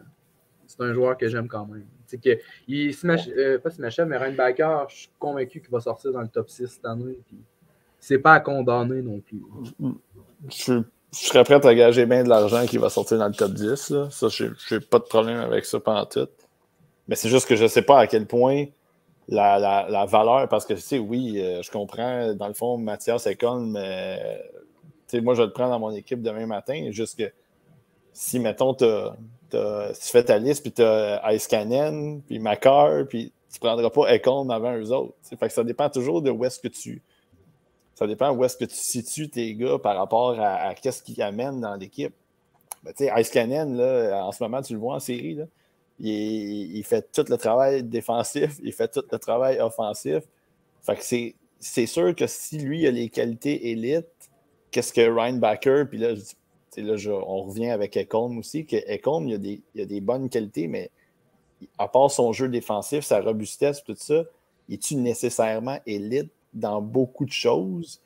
Speaker 3: c'est un joueur que j'aime quand même. Que, il, euh, pas Smashel, mais Baker, je suis convaincu qu'il va sortir dans le top 6 cette année. C'est pas à condamner non plus.
Speaker 5: Je, serais prêt à gager bien de l'argent qu'il va sortir dans le top 10. Là. Ça, j'ai pas de problème avec ça pendant tout. Mais c'est juste que je sais pas à quel point la, valeur, parce que, tu sais, oui, euh, je comprends, dans le fond, Mathias Econ, mais moi, je vais le prendre dans mon équipe demain matin. Juste que si, mettons, tu fais ta liste, puis tu as Ice Cannon, puis Macar, puis tu ne prendras pas Econ avant eux autres. Fait que ça dépend toujours de où est-ce que tu. Ça dépend où est-ce que tu situes tes gars par rapport à, qu'est-ce qu'ils amènent dans l'équipe. Ben, tu Cannon, là, en ce moment, tu le vois en série, là, il, fait tout le travail défensif, il fait tout le travail offensif. C'est sûr que si lui a les qualités élites, qu'est-ce que Ryan Backer, puis là, on revient avec Ecom aussi, que Ecom, il, il, a des bonnes qualités, mais à part son jeu défensif, sa robustesse, tout ça, est-tu nécessairement élite? Dans beaucoup de choses?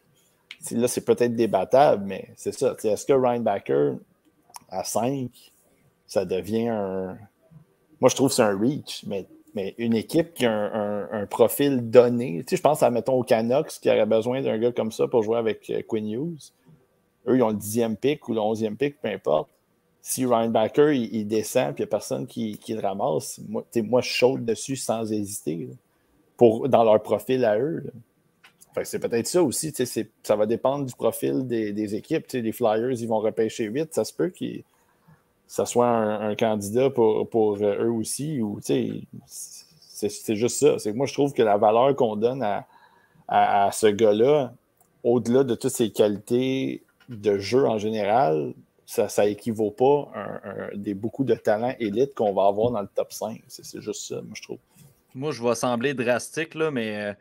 Speaker 5: Là, c'est peut-être débattable, mais c'est ça. Est-ce que Ryan Backer, à 5, ça devient un, moi, je trouve que c'est un reach, mais, mais une équipe qui a un, profil donné, je pense à, mettons, au Canucks, qui aurait besoin d'un gars comme ça pour jouer avec euh, Quinn Hughes. Eux, ils ont le dixième pick ou le onzième pick, peu importe. Si Ryan Backer, il, descend, puis il n'y a personne qui, le ramasse, moi, moi, je saute dessus sans hésiter, pour, dans leur profil à eux. C'est peut-être ça aussi. Ça va dépendre du profil des, équipes. les Flyers, ils vont repêcher 8. Ça se peut qu'ils ça soit un, candidat pour, euh, eux aussi. Ou, c'est, juste ça. C'est moi, je trouve que la valeur qu'on donne à, ce gars-là, au-delà de toutes ses qualités de jeu en général, ça ne équivaut pas à des, beaucoup de talents élites qu'on va avoir dans le top 5. C'est juste ça, moi, je trouve.
Speaker 1: Moi, je vais sembler drastique, là, mais euh,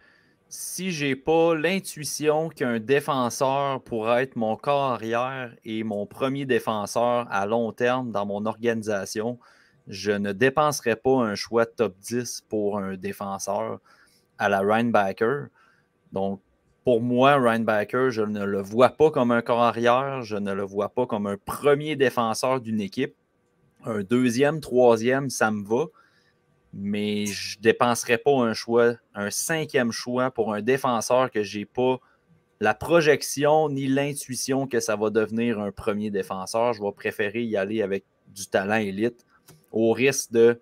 Speaker 1: si j'ai pas l'intuition qu'un défenseur pourrait être mon corps arrière et mon premier défenseur à long terme dans mon organisation, je ne dépenserai pas un choix top 10 pour un défenseur à la Rhinebacker. Donc, pour moi, Rhinebacker, je ne le vois pas comme un corps arrière, je ne le vois pas comme un premier défenseur d'une équipe. Un deuxième, troisième, ça me va mais je ne dépenserais pas un choix, un cinquième choix pour un défenseur que je n'ai pas la projection ni l'intuition que ça va devenir un premier défenseur. Je vais préférer y aller avec du talent élite au risque de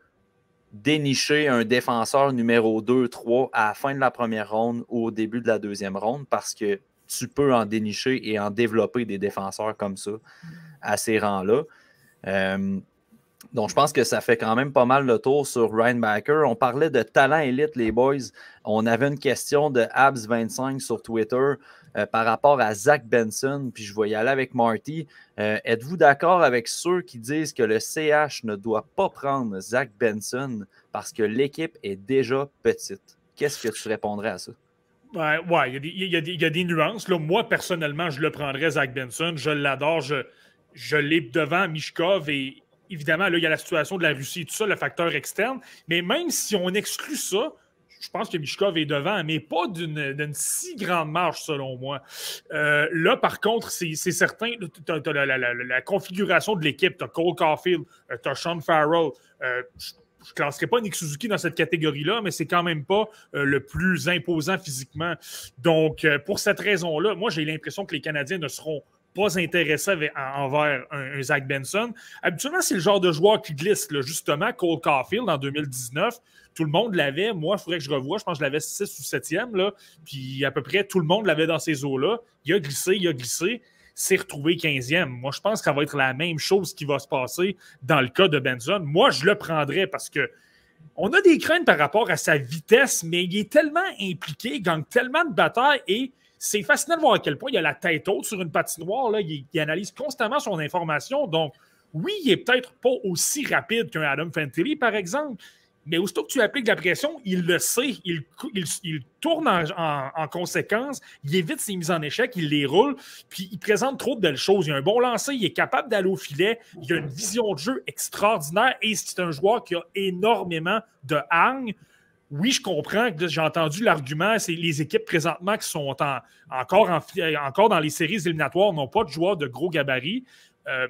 Speaker 1: dénicher un défenseur numéro 2, 3 à la fin de la première ronde ou au début de la deuxième ronde parce que tu peux en dénicher et en développer des défenseurs comme ça à ces rangs-là. Euh, donc, je pense que ça fait quand même pas mal le tour sur Ryan Backer. On parlait de talent élite, les boys. On avait une question de Abs25 sur Twitter euh, par rapport à Zach Benson, puis je vais y aller avec Marty. Euh, êtes-vous d'accord avec ceux qui disent que le CH ne doit pas prendre Zach Benson parce que l'équipe est déjà petite? Qu'est-ce que tu répondrais à ça?
Speaker 2: Ouais, ouais il, y a des, nuances. Moi, personnellement, je le prendrais, Zach Benson. Je l'adore. Je, je l'ai devant Mishkov et évidemment, là, il y a la situation de la Russie et tout ça, le facteur externe. Mais même si on exclut ça, je pense que Mishkov est devant, mais pas d'une si grande marge, selon moi. Euh, là, par contre, c'est certain, tu as, la, configuration de l'équipe. Tu as Cole Caulfield, euh, tu as Sean Farrell. Euh, je ne classerai pas Nick Suzuki dans cette catégorie-là, mais c'est quand même pas le plus imposant physiquement. Donc, pour cette raison-là, moi, j'ai l'impression que les Canadiens ne seront pas intéressé envers un, Zach Benson. Habituellement, c'est le genre de joueur qui glisse, justement. Cole Caulfield en 2019, tout le monde l'avait. Moi, il faudrait que je revoie. Je pense que je l'avais 6 ou 7e. Là. Puis à peu près tout le monde l'avait dans ces eaux-là. Il a glissé, il a glissé. C'est retrouvé 15e. Moi, je pense que ça va être la même chose qui va se passer dans le cas de Benson. Moi, je le prendrais parce que on a des craintes par rapport à sa vitesse, mais il est tellement impliqué, il gagne tellement de batailles et c'est fascinant de voir à quel point il a la tête haute sur une patinoire. Il, analyse constamment son information. Donc, oui, il n'est peut-être pas aussi rapide qu'un Adam Fantilli, par exemple, mais aussitôt que tu appliques la pression, il le sait, il, tourne en, conséquence, il évite ses mises en échec, il les roule, puis il présente trop de belles choses. Il a un bon lancer, il est capable d'aller au filet, il a une vision de jeu extraordinaire et c'est un joueur qui a énormément de hargne oui, je comprends j'ai entendu l'argument, c'est les équipes présentement qui sont encore, encore dans les séries éliminatoires n'ont pas de joueurs de gros gabarit. Euh,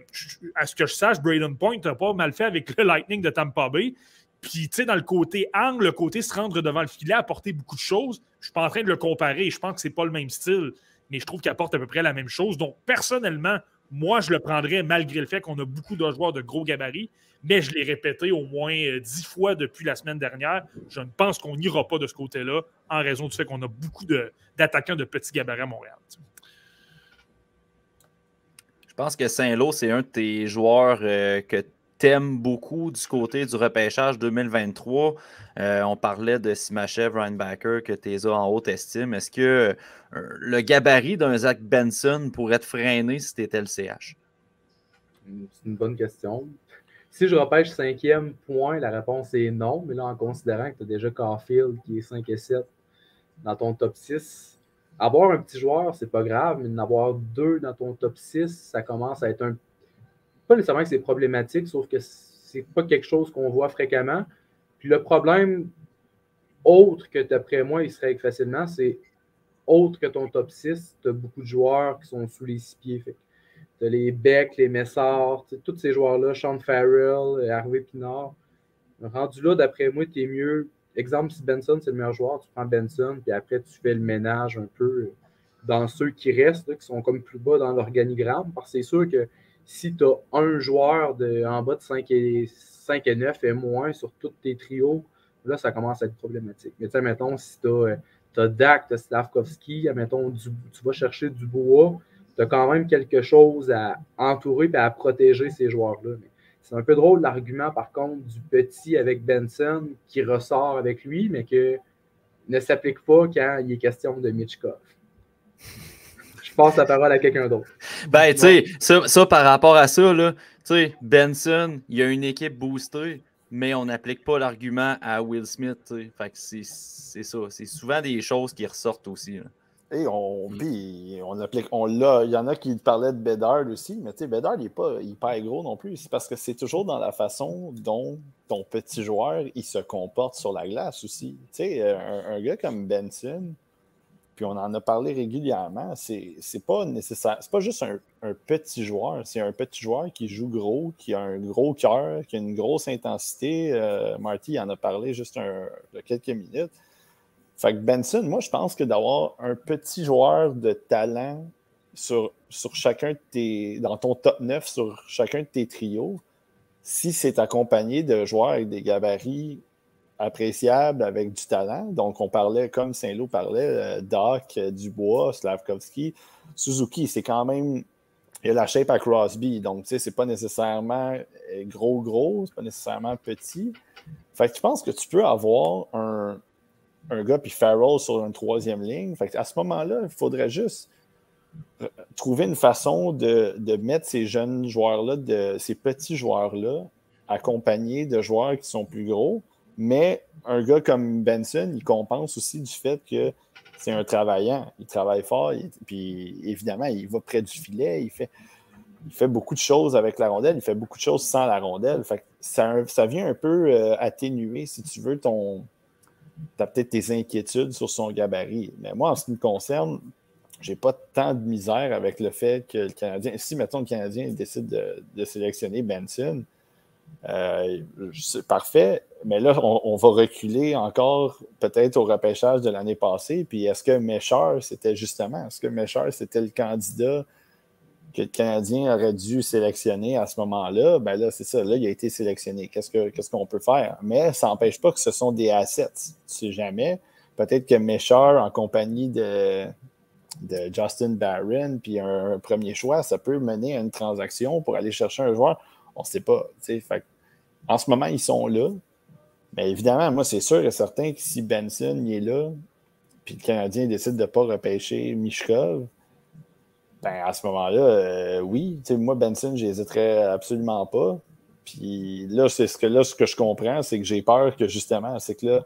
Speaker 2: à ce que je sache, Braden Point n'a pas mal fait avec le Lightning de Tampa Bay. Puis, tu sais, dans le côté angle, le côté se rendre devant le filet, apporter beaucoup de choses. Je suis pas en train de le comparer. Je pense que c'est pas le même style, mais je trouve qu'il apporte à peu près la même chose. Donc, personnellement, moi, je le prendrais malgré le fait qu'on a beaucoup de joueurs de gros gabarits, mais je l'ai répété au moins euh, dix fois depuis la semaine dernière. Je ne pense qu'on n'ira pas de ce côté-là en raison du fait qu'on a beaucoup d'attaquants de, petits gabarits à Montréal.
Speaker 1: Je pense que Saint-Lô, c'est un de tes joueurs euh, que t'aimes beaucoup du côté du repêchage 2023. Euh, on parlait de Simachev, Backer, que tu en haute estime. Est-ce que euh, le gabarit d'un Zach Benson pourrait te freiner si tu étais le CH?
Speaker 3: C'est une bonne question. Si je repêche cinquième point, la réponse est non. Mais là, en considérant que tu as déjà Caulfield qui est 5 et 7 dans ton top 6, avoir un petit joueur, c'est pas grave, mais d'en avoir deux dans ton top 6, ça commence à être un pas nécessairement que c'est problématique, sauf que c'est pas quelque chose qu'on voit fréquemment. Puis le problème, autre que d'après moi, il serait facilement, c'est autre que ton top 6, tu as beaucoup de joueurs qui sont sous les six pieds. Tu as les Beck, les Messard, tous ces joueurs-là, Sean Farrell, Harvey Pinard. Rendu là, d'après moi, tu es mieux. Exemple, si Benson, c'est le meilleur joueur, tu prends Benson, puis après, tu fais le ménage un peu dans ceux qui restent, qui sont comme plus bas dans l'organigramme. Parce que c'est sûr que si tu as un joueur de, en bas de 5 et, 5 et 9 et moins sur tous tes trios, là, ça commence à être problématique. Mais tu sais, mettons, si tu as, as, Dak, tu as Slavkovski, mettons, tu vas chercher du bois, tu as quand même quelque chose à entourer et à protéger ces joueurs-là. C'est un peu drôle l'argument, par contre, du petit avec Benson qui ressort avec lui, mais que ne s'applique pas quand il est question de Mitchkov passe la parole à quelqu'un d'autre.
Speaker 1: Ben, tu sais, ça, par rapport à ça, là, tu sais, Benson, il y a une équipe boostée, mais on n'applique pas l'argument à Will Smith. Fait que c'est ça. C'est souvent des choses qui ressortent aussi.
Speaker 5: Et on, mm. on applique, on l'a. Il y en a qui parlaient de Bedard aussi, mais tu sais, Bedard, il n'est pas hyper gros non plus. C'est parce que c'est toujours dans la façon dont ton petit joueur, il se comporte sur la glace aussi. Tu sais, un, un, gars comme Benson, puis on en a parlé régulièrement, c'est pas nécessaire. C'est pas juste un, petit joueur, c'est un petit joueur qui joue gros, qui a un gros cœur, qui a une grosse intensité. Euh, Marty en a parlé juste quelques minutes. Fait que Benson, moi, je pense que d'avoir un petit joueur de talent sur, sur chacun de tes. dans ton top 9 sur chacun de tes trios, si c'est accompagné de joueurs avec des gabarits appréciable avec du talent. Donc, on parlait, comme Saint-Lô parlait, euh, Doc, euh, Dubois, Slavkovski, Suzuki, c'est quand même. Il y a la shape à Crosby. Donc, tu sais, c'est pas nécessairement euh, gros, gros, c'est pas nécessairement petit. Fait que tu penses que tu peux avoir un, un gars puis Farrell sur une troisième ligne. Fait que à ce moment-là, il faudrait juste trouver une façon de, de mettre ces jeunes joueurs-là, ces petits joueurs-là, accompagnés de joueurs qui sont plus gros mais un gars comme Benson, il compense aussi du fait que c'est un travaillant. Il travaille fort, puis évidemment, il va près du filet, il fait, il fait beaucoup de choses avec la rondelle, il fait beaucoup de choses sans la rondelle. ça, ça vient un peu euh, atténuer, si tu veux, ton. Peut-être tes inquiétudes sur son gabarit. Mais moi, en ce qui me concerne, j'ai pas tant de misère avec le fait que le Canadien, si mettons le Canadien décide de, de sélectionner Benson, euh, c'est parfait, mais là, on, va reculer encore peut-être au repêchage de l'année passée. Puis est-ce que Méchard, c'était justement, est-ce que Méchard, c'était le candidat que le Canadien aurait dû sélectionner à ce moment-là? Ben là, c'est ça, là, il a été sélectionné. Qu'est-ce qu'on peut faire? Mais ça n'empêche pas que ce sont des assets. Tu sais jamais. Peut-être que Méchard, en compagnie de Justin Barron, puis un, premier choix, ça peut mener à une transaction pour aller chercher un joueur on ne sait pas. en ce moment, ils sont là. Mais évidemment, moi, c'est sûr et certain que si Benson est là, puis le Canadien décide de ne pas repêcher Mishkov, ben à ce moment-là, euh, oui. Moi, Benson, j'hésiterais absolument pas. Puis là, c'est ce que là, ce que je comprends, c'est que j'ai peur que justement, c'est que là,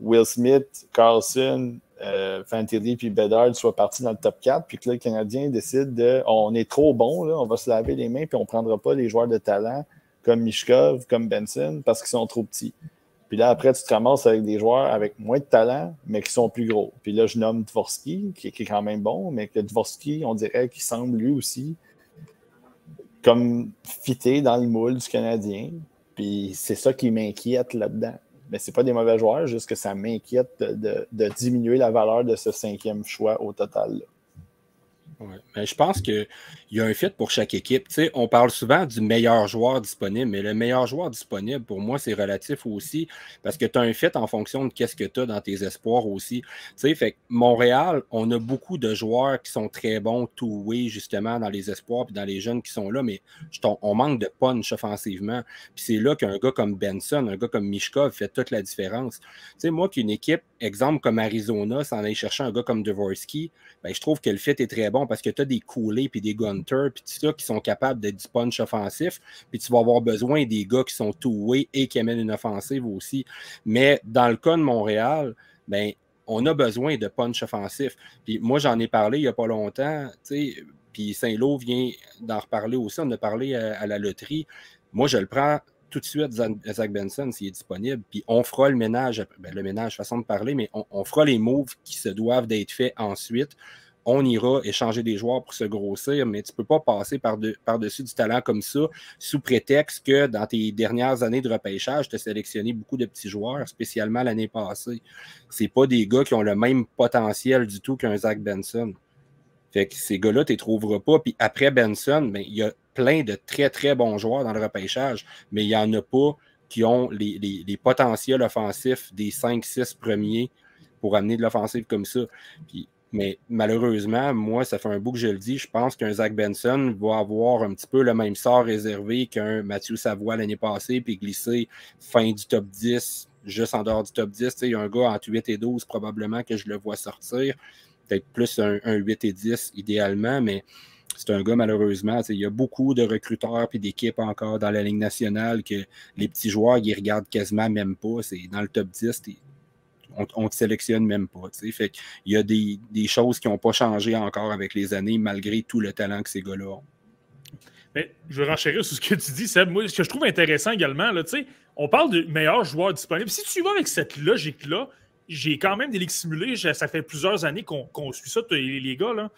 Speaker 5: Will Smith, Carlson, euh, Fantilli puis Bedard soient partis dans le top 4, puis que là, le Canadien décide de on est trop bon, là, on va se laver les mains, puis on ne prendra pas les joueurs de talent comme Mishkov, comme Benson, parce qu'ils sont trop petits. Puis là, après, tu te ramasses avec des joueurs avec moins de talent, mais qui sont plus gros. Puis là, je nomme Dvorsky, qui, est quand même bon, mais que Dvorsky, on dirait qu'il semble lui aussi comme fité dans le moule du Canadien. Puis c'est ça qui m'inquiète là-dedans. Mais ce pas des mauvais joueurs, juste que ça m'inquiète de, diminuer la valeur de ce cinquième choix au total.
Speaker 4: Ouais. Mais je pense qu'il y a un fit pour chaque équipe. on parle souvent du meilleur joueur disponible, mais le meilleur joueur disponible, pour moi, c'est relatif aussi parce que tu as un fit en fonction de qu'est-ce que tu as dans tes espoirs aussi. fait Montréal, on a beaucoup de joueurs qui sont très bons two-way, justement, dans les espoirs et dans les jeunes qui sont là, mais on manque de punch offensivement. Puis c'est là qu'un gars comme Benson, un gars comme Mishkov fait toute la différence. sais, moi, qu'une équipe, exemple comme Arizona, s'en aille chercher un gars comme Dvorsky, ben, je trouve que le fit est très bon parce que tu as des coolés puis des puis tout ça qui sont capables d'être du punch offensif. Puis tu vas avoir besoin des gars qui sont two-way et qui amènent une offensive aussi. Mais dans le cas de Montréal, ben, on a besoin de punch offensif. Puis moi, j'en ai parlé il n'y a pas longtemps, puis Saint-Lô vient d'en reparler aussi. On a parlé à, la loterie. Moi, je le prends tout de suite, Zach Benson, s'il est disponible. Puis on fera le ménage, ben, le ménage, façon de parler, mais on, on fera les moves qui se doivent d'être faits ensuite on ira échanger des joueurs pour se grossir, mais tu ne peux pas passer par-dessus du talent comme ça sous prétexte que dans tes dernières années de repêchage, tu as sélectionné beaucoup de petits joueurs, spécialement l'année passée. Ce pas des gars qui ont le même potentiel du tout qu'un Zach Benson. Fait que ces gars-là, tu ne les trouveras pas. Puis après Benson, ben, il y a plein de très, très bons joueurs dans le repêchage, mais il n'y en a pas qui ont les, potentiels offensifs des 5-6 premiers pour amener de l'offensive comme ça. Mais malheureusement, moi, ça fait un bout que je le dis, je pense qu'un Zach Benson va avoir un petit peu le même sort réservé qu'un Mathieu Savoie l'année passée, puis glisser fin du top 10, juste en dehors du top 10. Il y a un gars entre 8 et 12 probablement que je le vois sortir. Peut-être plus un, 8 et 10 idéalement, mais c'est un gars, malheureusement, il y a beaucoup de recruteurs et d'équipes encore dans la Ligue nationale que les petits joueurs, ils regardent quasiment même pas. C'est dans le top 10, on ne te sélectionne même pas. Fait il y a des, choses qui n'ont pas changé encore avec les années, malgré tout le talent que ces gars-là ont.
Speaker 2: Je vais renchérir sur ce que tu dis, Seb. Moi, ce que je trouve intéressant également, là, on parle de meilleurs joueurs disponibles. Si tu vas avec cette logique-là, j'ai quand même des ligues simulées. Ça fait plusieurs années qu'on suit ça, les gars. Là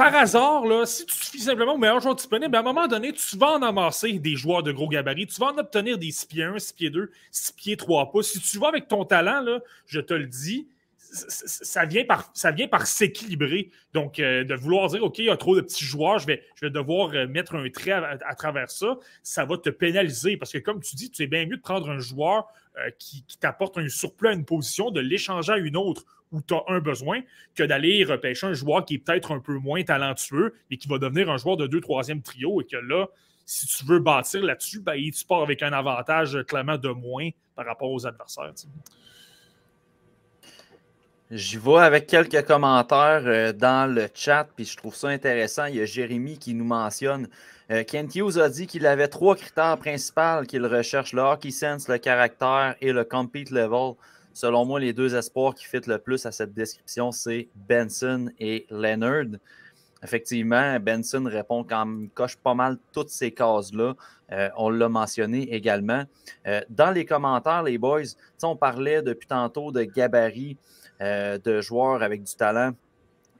Speaker 2: par hasard, là, si tu suffis simplement au meilleur joueur disponible, à un moment donné, tu vas en amasser des joueurs de gros gabarit. Tu vas en obtenir des 6 pieds 1, 6 pieds 2, 6 pieds 3 pouces. Si tu vas avec ton talent, là, je te le dis, ça vient par, ça vient par s'équilibrer. Donc, euh, de vouloir dire, OK, il y a trop de petits joueurs, je vais, je vais devoir euh, mettre un trait à, travers ça, ça va te pénaliser. Parce que, comme tu dis, tu es bien mieux de prendre un joueur euh, qui, qui t'apporte un surplus à une position, de l'échanger à une autre où tu as un besoin que d'aller repêcher un joueur qui est peut-être un peu moins talentueux, mais qui va devenir un joueur de deux, troisième trio et que là, si tu veux bâtir là-dessus, ben, tu pars avec un avantage clairement de moins par rapport aux adversaires.
Speaker 1: J'y vais avec quelques commentaires euh, dans le chat, puis je trouve ça intéressant. Il y a Jérémy qui nous mentionne. Euh, Kent Hughes a dit qu'il avait trois critères principaux qu'il recherche le hockey sense, le caractère et le compete level. Selon moi, les deux espoirs qui fitent le plus à cette description, c'est Benson et Leonard. Effectivement, Benson répond quand même, coche pas mal toutes ces cases-là. Euh, on l'a mentionné également. Euh, dans les commentaires, les boys, on parlait depuis tantôt de gabarit, euh, de joueurs avec du talent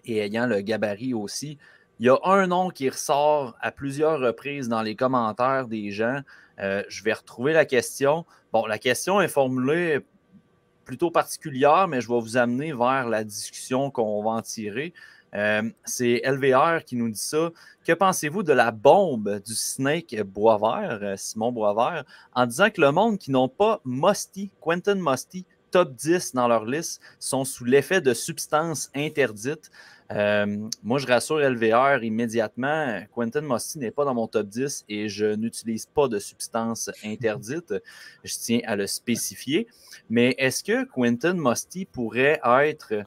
Speaker 1: et ayant le gabarit aussi. Il y a un nom qui ressort à plusieurs reprises dans les commentaires des gens. je vais retrouver la question. Bon, la question est formulée plutôt particulière, mais je vais vous amener vers la discussion qu'on va en tirer. Euh, c'est LVR qui nous dit ça. Que pensez-vous de la bombe du Snake Boisvert, euh, Simon Boisvert, en disant que le monde qui n'ont pas Musty, Quentin Musty, top 10 dans leur liste, sont sous l'effet de substances interdites? Euh, moi, je rassure LVR immédiatement. Quentin Musty n'est pas dans mon top 10 et je n'utilise pas de substances interdites. Je tiens à le spécifier. Mais est-ce que Quentin Musty pourrait être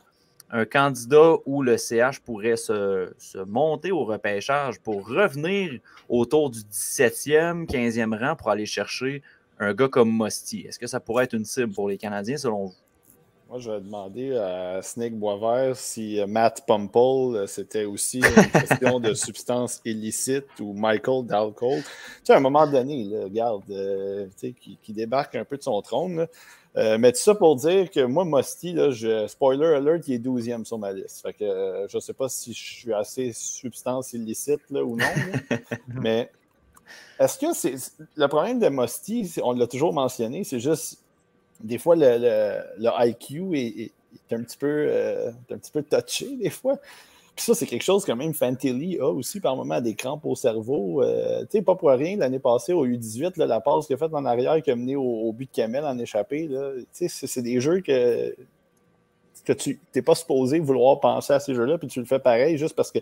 Speaker 1: un candidat où le CH pourrait se, monter au repêchage pour revenir autour du 17e, 15e rang pour aller chercher un gars comme Musty? Est-ce que ça pourrait être une cible pour les Canadiens selon vous?
Speaker 5: Moi, je vais demander à Snake Boisvert si euh, Matt Pumple, euh, c'était aussi une question de substance illicite ou Michael Dalcolt. Tu sais, à un moment donné, là, regarde, euh, tu sais, qui, débarque un peu de son trône. mais tout ça pour dire que moi, Musty, là, je, spoiler alert, il est 12e sur ma liste. Fait que je ne sais pas si je suis assez substance illicite là, ou non. mais Est-ce que c'est. Le problème de Musty, on l'a toujours mentionné, c'est juste. Des fois, le, le, IQ est, un petit peu, euh, un petit peu touché, des fois. Puis ça, c'est quelque chose que même Fantilly a aussi par moment des crampes au cerveau. Euh, tu sais, pas pour rien, l'année passée au U18, la passe qu'il a faite en arrière qui a mené au, but de Kamel en échappé, tu sais, c'est des jeux que, que tu n'es pas supposé vouloir penser à ces jeux-là, puis tu le fais pareil juste parce que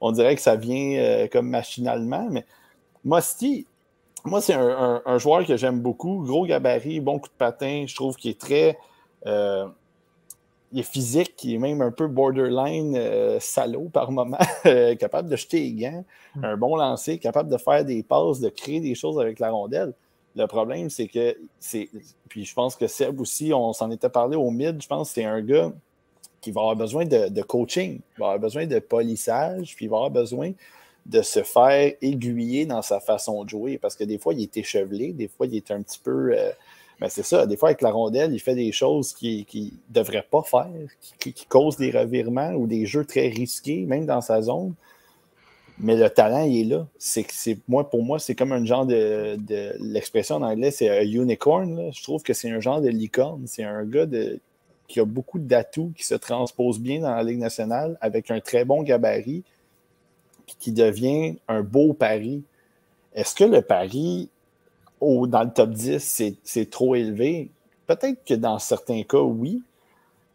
Speaker 5: on dirait que ça vient euh, comme machinalement. Mais Musty, moi, c'est un, joueur que j'aime beaucoup. Gros gabarit, bon coup de patin. Je trouve qu'il est très. Euh, il est physique, il est même un peu borderline euh, salaud par moment, capable de jeter les gants, mm. un bon lancer, capable de faire des passes, de créer des choses avec la rondelle. Le problème, c'est que c'est. Puis je pense que Seb aussi, on s'en était parlé au mid, je pense que c'est un gars qui va avoir besoin de, coaching, il va avoir besoin de polissage, puis il va avoir besoin de se faire aiguiller dans sa façon de jouer. Parce que des fois, il est échevelé, des fois, il est un petit peu. mais euh, ben, c'est ça, des fois, avec la rondelle, il fait des choses qu'il ne devrait pas faire, qui, causent des revirements ou des jeux très risqués, même dans sa zone. Mais le talent, il est là. C'est, moi, pour moi, c'est comme un genre de. l'expression en anglais, c'est un unicorn. Je trouve que c'est un genre de licorne. C'est un gars de, qui a beaucoup d'atouts, qui se transpose bien dans la Ligue nationale avec un très bon gabarit, qui devient un beau pari. Est-ce que le pari au, dans le top 10, c'est trop élevé? Peut-être que dans certains cas, oui.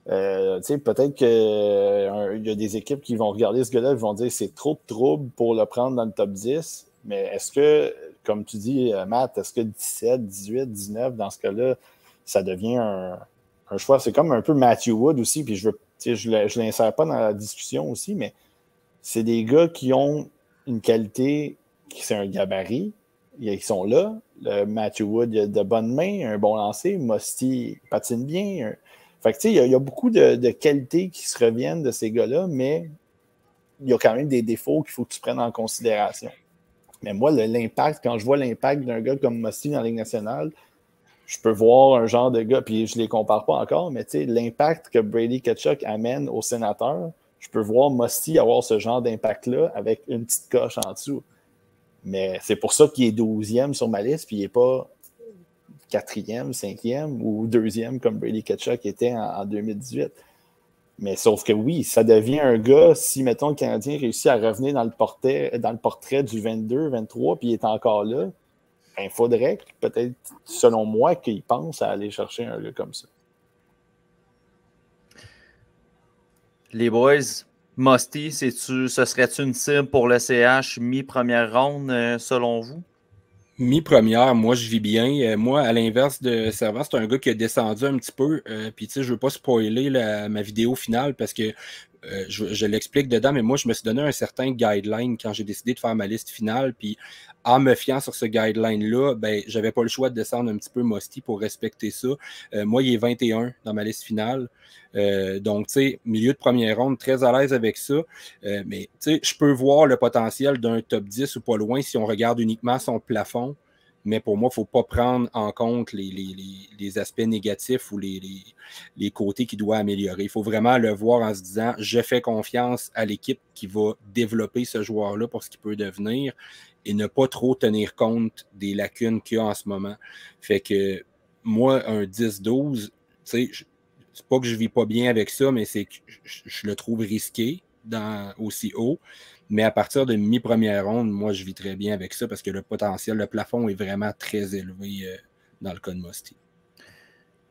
Speaker 5: Euh, peut-être qu'il y a des équipes qui vont regarder ce gars-là et vont dire c'est trop de trouble pour le prendre dans le top 10. Mais est-ce que, comme tu dis, euh, Matt, est-ce que 17, 18, 19, dans ce cas-là, ça devient un, un choix? C'est comme un peu Matthew Wood aussi, puis je veux, je ne l'insère pas dans la discussion aussi, mais c'est des gars qui ont une qualité, qui c'est un gabarit, ils sont là. Le Matthew Wood a de bonnes mains, un bon lancer. Musty patine bien. Fait que, il y, a, il y a beaucoup de, qualités qui se reviennent de ces gars-là, mais il y a quand même des défauts qu'il faut que tu prennes en considération. Mais moi, l'impact, quand je vois l'impact d'un gars comme Musty dans la Ligue nationale, je peux voir un genre de gars, puis je ne les compare pas encore, mais l'impact que Brady Ketchuk amène au sénateur, je peux voir Musty avoir ce genre d'impact-là avec une petite coche en dessous. Mais c'est pour ça qu'il est 12e sur ma liste, puis il n'est pas quatrième, cinquième ou deuxième comme Brady Ketchuk était en, 2018. Mais sauf que oui, ça devient un gars, si, mettons, le Canadien réussit à revenir dans le portrait, dans le portrait du 22, 23, puis il est encore là, il ben, faudrait peut-être, selon moi, qu'il pense à aller chercher un gars comme ça.
Speaker 1: Les boys, Musty, ce serait une cible pour le CH mi-première ronde, euh, selon vous?
Speaker 4: Mi-première, moi, je vis bien. Euh, moi, à l'inverse de Servant, c'est un gars qui a descendu un petit peu. Euh, puis, tu sais, je veux pas spoiler ma vidéo finale parce que je, l'explique dedans, mais moi, je me suis donné un certain guideline quand j'ai décidé de faire ma liste finale. Puis, en me fiant sur ce guideline-là, ben, j'avais pas le choix de descendre un petit peu Musty pour respecter ça. moi, il est 21 dans ma liste finale. Euh, donc, tu sais, milieu de première ronde, très à l'aise avec ça. Euh, mais, tu sais, je peux voir le potentiel d'un top 10 ou pas loin si on regarde uniquement son plafond. Mais pour moi, il ne faut pas prendre en compte les, aspects négatifs ou les, côtés qu'il doit améliorer. Il faut vraiment le voir en se disant je fais confiance à l'équipe qui va développer ce joueur-là pour ce qu'il peut devenir et ne pas trop tenir compte des lacunes qu'il y a en ce moment. Fait que moi, un 10-12, tu sais, c'est pas que je vis pas bien avec ça, mais c'est que je, le trouve risqué aussi haut. Mais à partir de mi-première ronde, moi, je vis très bien avec ça parce que le potentiel, le plafond est vraiment très élevé euh, dans le cas de Musty.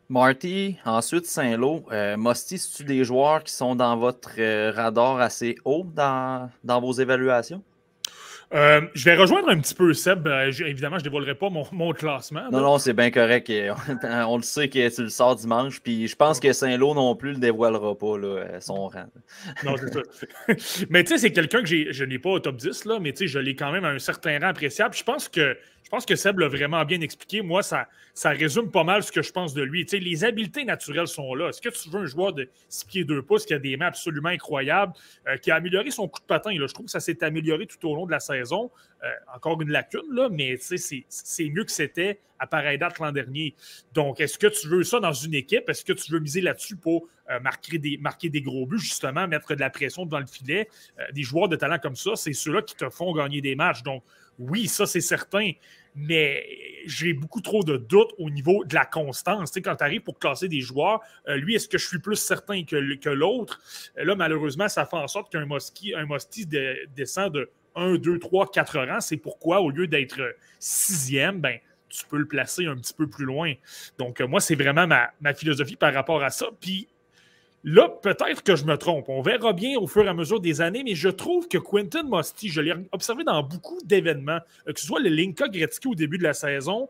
Speaker 1: Marty, ensuite Saint-Lô. Euh, Musty, c'est-tu des joueurs qui sont dans votre euh, radar assez haut dans vos évaluations?
Speaker 2: Euh, je vais rejoindre un petit peu Seb. Euh, évidemment, je ne dévoilerai pas mon, classement.
Speaker 1: Non, non, c'est bien correct. On, le sait que tu le sors dimanche. Puis je pense que Saint-Lô non plus le dévoilera pas, là, son rang.
Speaker 2: Non, c'est ça. mais tu sais, c'est quelqu'un que je n'ai pas au top 10, là, mais tu sais, je l'ai quand même à un certain rang appréciable. Je pense que je pense que Seb l'a vraiment bien expliqué. Moi, ça, ça résume pas mal ce que je pense de lui. Les habiletés naturelles sont là. Est-ce que tu veux un joueur de 6 pieds 2 pouces qui a des mains absolument incroyables, euh, qui a amélioré son coup de patin? Là. Je trouve que ça s'est amélioré tout au long de la saison. Euh, encore une lacune, là, mais c'est mieux que c'était à pareille date l'an dernier. Donc, est-ce que tu veux ça dans une équipe? Est-ce que tu veux miser là-dessus pour euh, marquer, des, marquer des gros buts, justement, mettre de la pression dans le filet? des joueurs de talent comme ça, c'est ceux-là qui te font gagner des matchs. Donc, Oui, ça, c'est certain. Mais j'ai beaucoup trop de doutes au niveau de la constance. Tu sais, quand tu arrives pour classer des joueurs, euh, lui, est-ce que je suis plus certain que, l'autre? Euh, là, malheureusement, ça fait en sorte qu'un Mosty, un descend de 1, 2, 3, 4 rangs. C'est pourquoi, au lieu d'être sixième, ben, tu peux le placer un petit peu plus loin. Donc, moi, c'est vraiment ma, ma, philosophie par rapport à ça. Puis, Là, peut-être que je me trompe. On verra bien au fur et à mesure des années, mais je trouve que Quentin Musty, je l'ai observé dans beaucoup d'événements, euh, que ce soit le Linka Gretzky au début de la saison,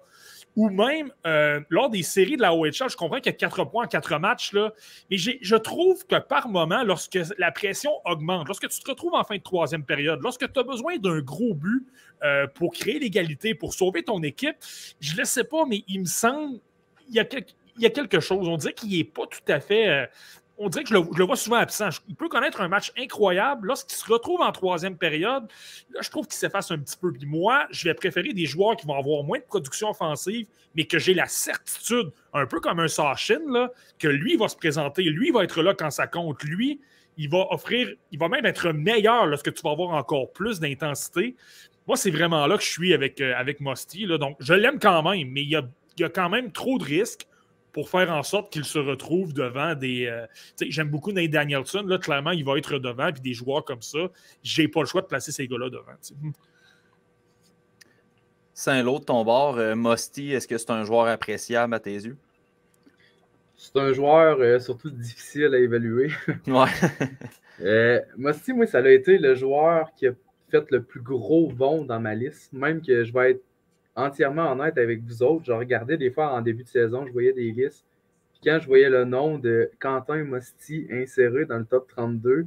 Speaker 2: ou même euh, lors des séries de la OHL, je comprends qu'il y a 4 points en 4 matchs, là, mais je trouve que par moment, lorsque la pression augmente, lorsque tu te retrouves en fin de troisième période, lorsque tu as besoin d'un gros but euh, pour créer l'égalité, pour sauver ton équipe, je ne le sais pas, mais il me semble il y a, il y a quelque chose. On dirait qu'il n'est pas tout à fait on dirait que je le, vois souvent absent. Il peut connaître un match incroyable. Lorsqu'il se retrouve en troisième période, là, je trouve qu'il s'efface un petit peu. Moi, je vais préférer des joueurs qui vont avoir moins de production offensive, mais que j'ai la certitude, un peu comme un Sachin, là, que lui va se présenter, lui va être là quand ça compte. Lui, il va offrir, il va même être meilleur lorsque tu vas avoir encore plus d'intensité. Moi, c'est vraiment là que je suis avec, euh. Donc, je l'aime quand même, mais il y a quand même trop de risques pour faire en sorte qu'il se retrouve devant des. Euh, j'aime beaucoup Nate Danielson. Là, clairement, il va être devant. Puis des joueurs comme ça, j'ai pas le choix de placer ces gars-là devant.
Speaker 1: Saint-Lô de ton bord, euh, Mosty, est-ce que c'est un joueur appréciable à tes yeux?
Speaker 3: C'est un joueur euh, surtout difficile à évaluer.
Speaker 1: Ouais.
Speaker 3: Mosty, moi, ça a été le joueur qui a fait le plus gros bond dans ma liste. Même que je vais être entièrement honnête avec vous autres, je regardais des fois en début de saison, je voyais des listes. Puis quand je voyais le nom de Quentin Mosti inséré dans le top 32,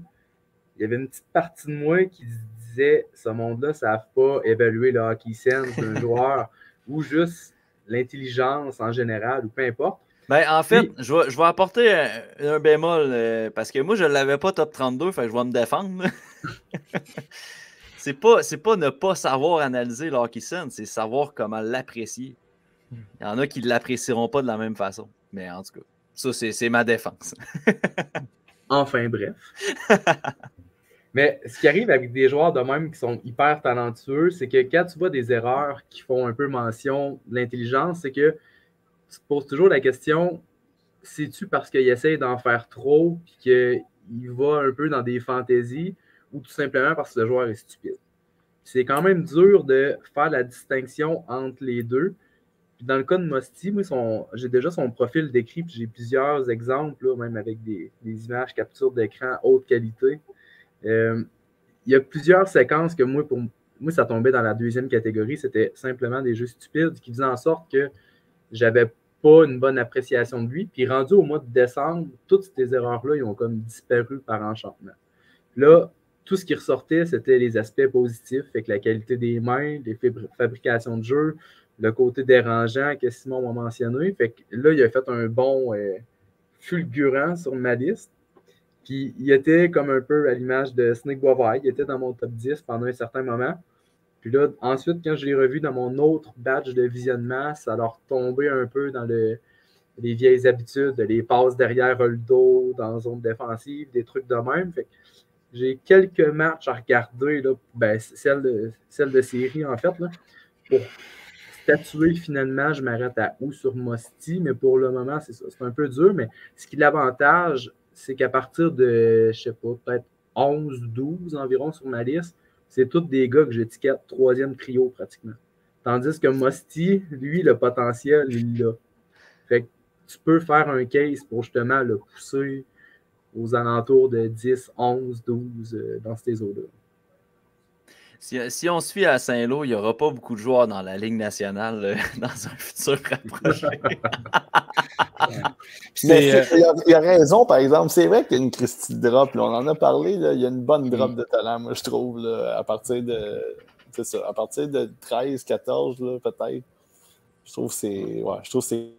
Speaker 3: il y avait une petite partie de moi qui disait ce monde-là ne savent pas évaluer le hockey sense d'un joueur ou juste l'intelligence en général ou peu importe.
Speaker 1: Ben, en fait, je, vais, je, vais, apporter un, bémol euh, parce que moi, je ne l'avais pas top 32, fait que je vais me défendre. c'est pas, c'est pas ne pas savoir analyser le hockey c'est savoir comment l'apprécier. Il y en a qui ne l'apprécieront pas de la même façon. Mais en tout cas, ça, c'est, ma défense.
Speaker 3: enfin, bref. Mais ce qui arrive avec des joueurs de même qui sont hyper talentueux, c'est que quand tu vois des erreurs qui font un peu mention de l'intelligence, c'est que tu te poses toujours la question c'est-tu parce qu'il essaie d'en faire trop et qu'il va un peu dans des fantaisies ou tout simplement parce que le joueur est stupide. C'est quand même dur de faire la distinction entre les deux. Dans le cas de Mosty, j'ai déjà son profil décrit, puis j'ai plusieurs exemples, même avec des, images capture d'écran haute qualité. Euh, il y a plusieurs séquences que moi, pour moi, ça tombait dans la deuxième catégorie. C'était simplement des jeux stupides qui faisaient en sorte que j'avais pas une bonne appréciation de lui. Puis rendu au mois de décembre, toutes ces erreurs-là, ils ont comme disparu par enchantement. Là, tout ce qui ressortait, c'était les aspects positifs, fait que la qualité des mains, les fabrications de jeu, le côté dérangeant que Simon m'a mentionné. Fait que là, il a fait un bon euh, fulgurant sur ma liste. Puis il était comme un peu à l'image de Snake Boisvert. Il était dans mon top 10 pendant un certain moment. Puis là, ensuite, quand je l'ai revu dans mon autre badge de visionnement, ça leur tombait un peu dans le, les vieilles habitudes, les passes derrière le dos, dans la zone défensive, des trucs de même. J'ai quelques matchs à regarder, là, ben, celle, de, celle de série en fait, là, pour statuer finalement, je m'arrête à où? Sur Mosti, mais pour le moment, c'est ça. C'est un peu dur, mais ce qui l'avantage, c'est qu'à partir de, je sais pas, peut-être 11, 12 environ sur ma liste, c'est tous des gars que j'étiquette troisième trio pratiquement. Tandis que Mosti, lui, le potentiel, il l'a. Fait que tu peux faire un case pour justement le pousser aux alentours de 10, 11, 12 dans ces eaux-là.
Speaker 1: Si, on se fie à Saint-Lô, il n'y aura pas beaucoup de joueurs dans la Ligue nationale euh, dans un futur rapproché.
Speaker 5: Mais euh, il, a, a, raison, par exemple. C'est vrai qu'il y a une Christie drop. on en a parlé. il y a une bonne drop mm. de talent, moi, je trouve, à partir de. ça, à partir de 13, 14, peut-être. Je trouve que c'est. Ouais, je trouve c'est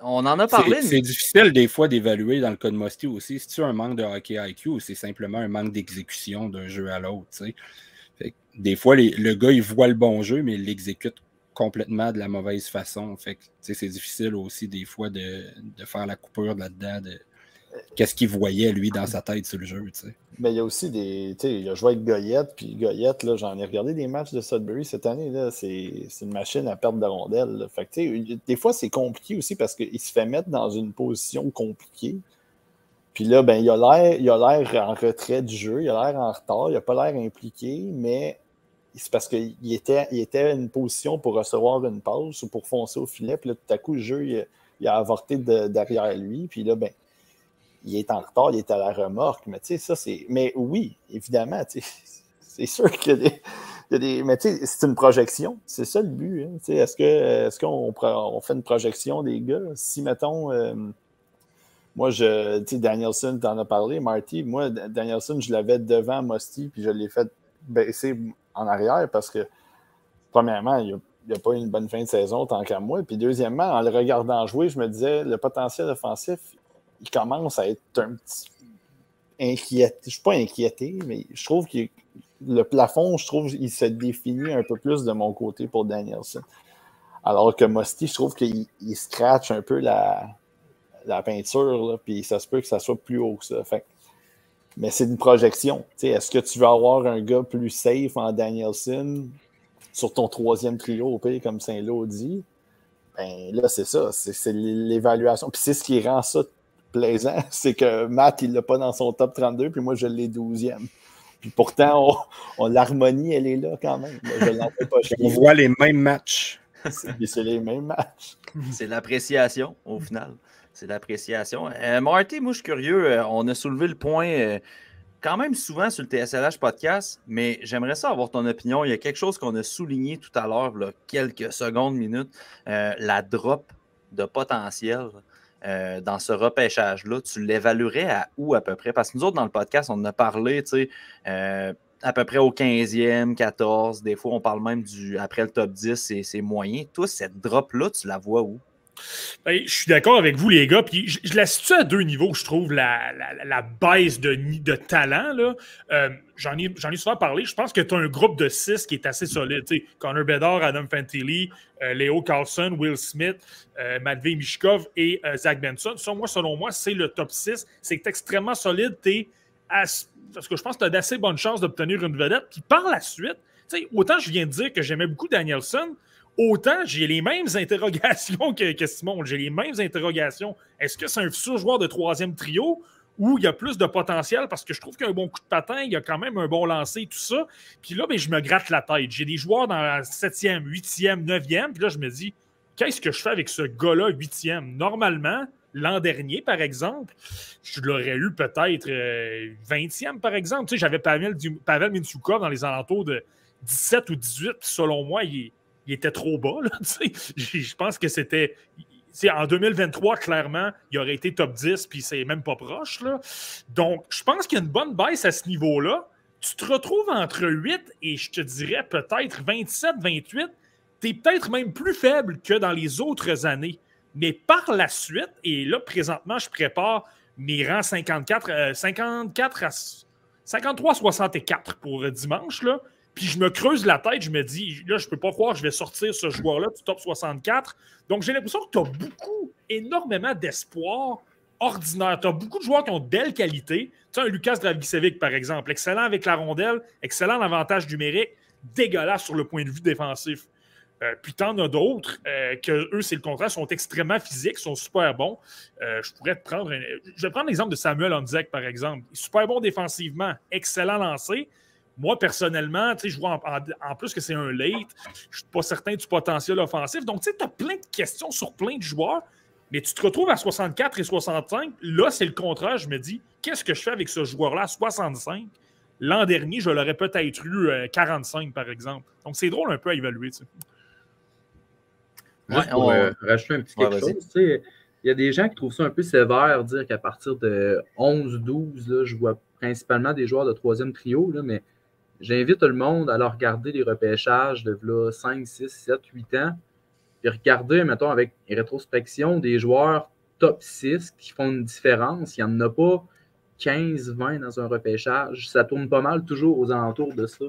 Speaker 1: on en a parlé.
Speaker 4: C'est difficile des fois d'évaluer dans le cas de Mosty aussi. Si tu as un manque de hockey IQ ou c'est simplement un manque d'exécution d'un jeu à l'autre. Des fois, le gars, il voit le bon jeu, mais il l'exécute complètement de la mauvaise façon. Fait c'est difficile aussi des fois de, faire la coupure là-dedans. Qu'est-ce qu'il voyait, lui, dans sa tête sur le jeu.
Speaker 5: Mais il y a aussi des. Il a joué avec Goyette, puis Goyette, là, j'en ai regardé des matchs de Sudbury cette année, là, c'est une machine à perdre de rondelles. Des fois, c'est compliqué aussi parce qu'il se fait mettre dans une position compliquée. Puis là, ben, il a l'air en retrait du jeu, il a l'air en retard, il n'a pas l'air impliqué, mais c'est parce qu'il était, il était une position pour recevoir une pause ou pour foncer au filet. Puis là, tout à coup, le jeu, il, a avorté derrière lui. Puis là, ben, il est en retard, il est à la remorque. Mais tu sais, ça, c'est. Mais oui, évidemment, c'est sûr qu'il y a des. Mais tu sais, c'est une projection. C'est ça le but. Hein. Est-ce qu'on est qu'on on fait une projection des gars? Si, mettons, euh, moi, je, tu sais, Danielson, as parlé, Marty. Moi, Danielson, je l'avais devant Musty, puis je l'ai fait baisser en arrière parce que, premièrement, il n'a a pas eu une bonne fin de saison tant qu'à moi. Puis, deuxièmement, en le regardant jouer, je me disais, le potentiel offensif, il commence à être un petit inquiété. Je ne suis pas inquiété, mais je trouve que le plafond, je trouve qu'il se définit un peu plus de mon côté pour Danielson. Alors que Musty, je trouve qu'il scratch un peu la, la peinture, puis ça se peut que ça soit plus haut que ça. Mais c'est une projection. Est-ce que tu veux avoir un gars plus safe en Danielson sur ton troisième trio comme Saint-Lô dit? Ben là, c'est ça. C'est l'évaluation. Puis c'est ce qui rend ça plaisant, c'est que Matt, il l'a pas dans son top 32, puis moi, je l'ai 12e. Puis pourtant, on, l'harmonie, elle est là quand même. Je
Speaker 4: pas on voit les mêmes matchs.
Speaker 5: C'est les mêmes matchs.
Speaker 1: C'est l'appréciation, au final. C'est l'appréciation. Euh, Marty, moi, je suis curieux. Euh, on a soulevé le point euh, quand même souvent sur le TSLH podcast, mais j'aimerais ça avoir ton opinion. Il y a quelque chose qu'on a souligné tout à l'heure, quelques secondes, minutes, la drop de potentiel. Dans ce repêchage-là, tu l'évaluerais à où à peu près? Parce que nous autres, dans le podcast, on en a parlé, tu sais, à peu près au 15e, 14. Des fois, on parle même du après le top 10, c'est moyen. Toi, cette drop-là, tu la vois où?
Speaker 2: Ben, je suis d'accord avec vous, les gars. Puis je, la situe à deux niveaux, je trouve, la, la, baisse de, talent. Euh, J'en ai, souvent parlé. Je pense que tu as un groupe de six qui est assez solide. Connor Bedard, Adam Fantilli, euh, Léo Carlson, Will Smith, euh, Mishkov et euh, Zach Benson. Moi, selon moi, c'est le top 6. C'est extrêmement solide. Es parce que je pense que tu as d'assez bonnes chances d'obtenir une vedette. Puis par la suite, autant je viens de dire que j'aimais beaucoup Danielson, autant j'ai les mêmes interrogations que, Simon. J'ai les mêmes interrogations. Est-ce que c'est un futur joueur de troisième trio ou il y a plus de potentiel? Parce que je trouve qu'il bon coup de patin, il y a quand même un bon lancer, tout ça. Puis là, ben, je me gratte la tête. J'ai des joueurs dans la 7e, 8e, 9e. Puis là, je me dis, qu'est-ce que je fais avec ce gars-là, 8e? Normalement, l'an dernier, par exemple, je l'aurais eu peut-être 20e, euh, par exemple. Tu sais, j'avais Pavel, Pavel dans les alentours de 17 ou 18. Selon moi, il est il était trop bas. je pense que c'était. En 2023, clairement, il aurait été top 10, puis c'est même pas proche. Là. Donc, je pense qu'il y a une bonne baisse à ce niveau-là. Tu te retrouves entre 8 et je te dirais peut-être 27, 28. Tu es peut-être même plus faible que dans les autres années. Mais par la suite, et là, présentement, je prépare mes rangs 54, 54 euh, à 53 64 pour dimanche. Là. Puis je me creuse la tête, je me dis, là, je peux pas croire que je vais sortir ce joueur-là du top 64. Donc j'ai l'impression que tu as beaucoup, énormément d'espoir ordinaire. Tu as beaucoup de joueurs qui ont de belles qualités. Tu as un Lucas Dragicevic, par exemple, excellent avec la rondelle, excellent en avantage numérique, dégueulasse sur le point de vue défensif. Euh, puis tu en as d'autres euh, que eux, c'est le contraire, sont extrêmement physiques, sont super bons. Euh, je pourrais te prendre. Je vais prendre l'exemple de Samuel Onzek, par exemple. Super bon défensivement, excellent lancé. Moi, personnellement, je vois en, plus que c'est un late. Je ne suis pas certain du potentiel offensif. Donc, tu sais, as plein de questions sur plein de joueurs, mais tu te retrouves à 64 et 65. Là, c'est le contraire. Je me dis, qu'est-ce que je fais avec ce joueur-là à 65? L'an dernier, je l'aurais peut-être eu 45, par exemple. Donc, c'est drôle un peu à évaluer. Tu
Speaker 3: ouais, pour euh, rajouter un petit quelque chose, il y a des gens qui trouvent ça un peu sévère, dire qu'à partir de 11-12, je vois principalement des joueurs de troisième trio, là, mais J'invite tout le monde à aller regarder les repêchages de 5, 6, 7, 8 ans. Puis regarder, mettons, avec rétrospection, des joueurs top 6 qui font une différence. Il n'y en a pas 15, 20 dans un repêchage. Ça tourne pas mal toujours aux alentours de ça.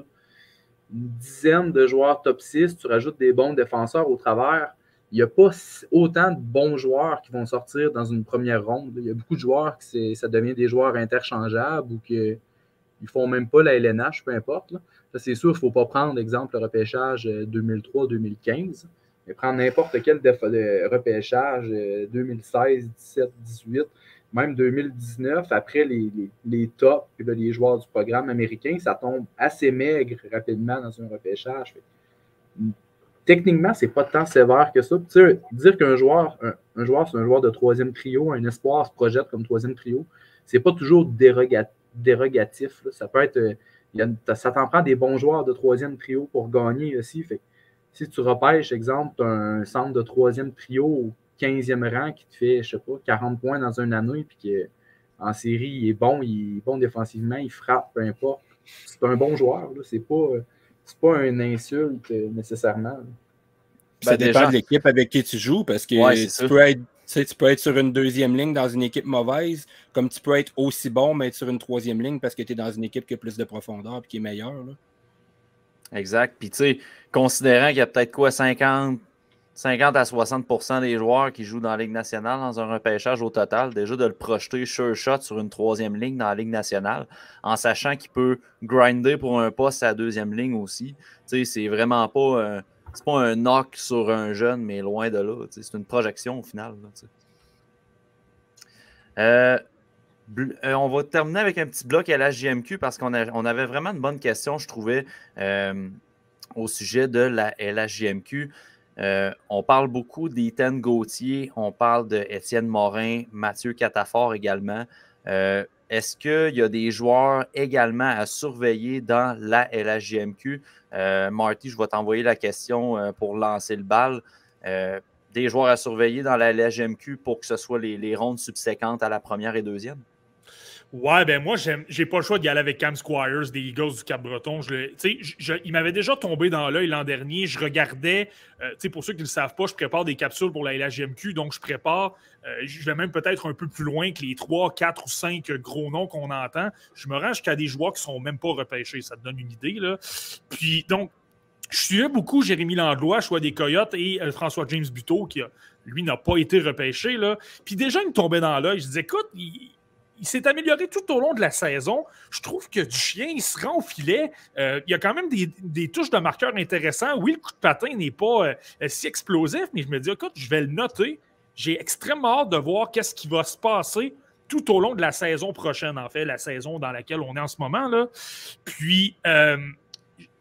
Speaker 3: Une dizaine de joueurs top 6, tu rajoutes des bons défenseurs au travers. il n'y a pas autant de bons joueurs qui vont sortir dans une première ronde. Il y a beaucoup de joueurs qui ça devient des joueurs interchangeables ou qu'ils ne font même pas la LNH, peu importe. c'est sûr, il ne faut pas prendre, exemple, le repêchage 2003-2015, euh, mais prendre n'importe quel repêchage 2016, 17, 18, même 2019, après les, les, tops, les joueurs du programme américain, ça tombe assez maigre rapidement dans un repêchage techniquement, c'est pas tant sévère que ça. dire qu'un joueur, un, joueur, c'est un joueur de troisième trio, un espoir se projette comme troisième trio, c'est pas toujours dérogatif. Ça peut être. Euh, ça t'en prend des bons joueurs de troisième trio pour gagner aussi. Fait, si tu repêches, exemple, un centre de troisième trio au 15e rang qui te fait, je sais pas, 40 points dans un année, puis qu'en série, il est bon, il est bon défensivement, il frappe, peu importe. C'est un bon joueur. C'est pas c'est pas une insulte euh, nécessairement.
Speaker 4: ça ben, dépend de l'équipe avec qui tu joues parce que tu, peux être, tu peux être sur une deuxième ligne dans une équipe mauvaise, comme tu peux être aussi bon, mais être sur une troisième ligne parce que tu es dans une équipe qui a plus de profondeur et qui est meilleure.
Speaker 1: Exact. Puis tu sais, considérant qu'il y a peut-être quoi, 50, 50 à 60% des joueurs qui jouent dans la Ligue nationale dans un repêchage au total, déjà de le projeter sure shot sur une troisième ligne dans la Ligue nationale, en sachant qu'il peut grinder pour un poste à deuxième ligne aussi. C'est vraiment pas, un, pas un knock sur un jeune, mais loin de là. C'est une projection au final. Euh, euh, on va terminer avec un petit bloc à la parce qu'on on avait vraiment une bonne question, je trouvais, euh, au sujet de la LHJMQ. On parle beaucoup d'Ethan Gauthier, on parle d'Étienne Morin, Mathieu Catafort également. Euh, est-ce qu'il y a des joueurs également à surveiller dans la LHJMQ? Euh, Marty, je vais t'envoyer la question pour lancer le bal. des joueurs à surveiller dans la LHJMQ pour que ce soit les rondes subséquentes à la première et deuxième?
Speaker 2: Ouais, ben moi, j'ai pas le choix d'y aller avec Cam Squires des Eagles du Cap-Breton. il m'avait déjà tombé dans l'œil l'an dernier. Je regardais, euh, pour ceux qui ne le savent pas, je prépare des capsules pour la LHGMQ, donc je prépare, euh, je vais même peut-être un peu plus loin que les 3, 4 ou 5 gros noms qu'on entend. Je me rends jusqu'à des joueurs qui sont même pas repêchés. Ça te donne une idée, là. Puis, donc, je suis beaucoup Jérémy Langlois, choix des Coyotes, et euh, François James Buteau, qui, lui, n'a pas été repêché. Là. Puis déjà, il me tombait dans l'œil. Je disais, écoute, il, il s'est amélioré tout au long de la saison. Je trouve que du chien, il se rend au filet. Euh, il y a quand même des, touches de marqueur intéressants. Oui, le coup de patin n'est pas euh, si explosif, mais je me dis, écoute, je vais le noter. J'ai extrêmement hâte de voir qu'est-ce qui va se passer tout au long de la saison prochaine, en fait, la saison dans laquelle on est en ce moment. Là. Puis, euh,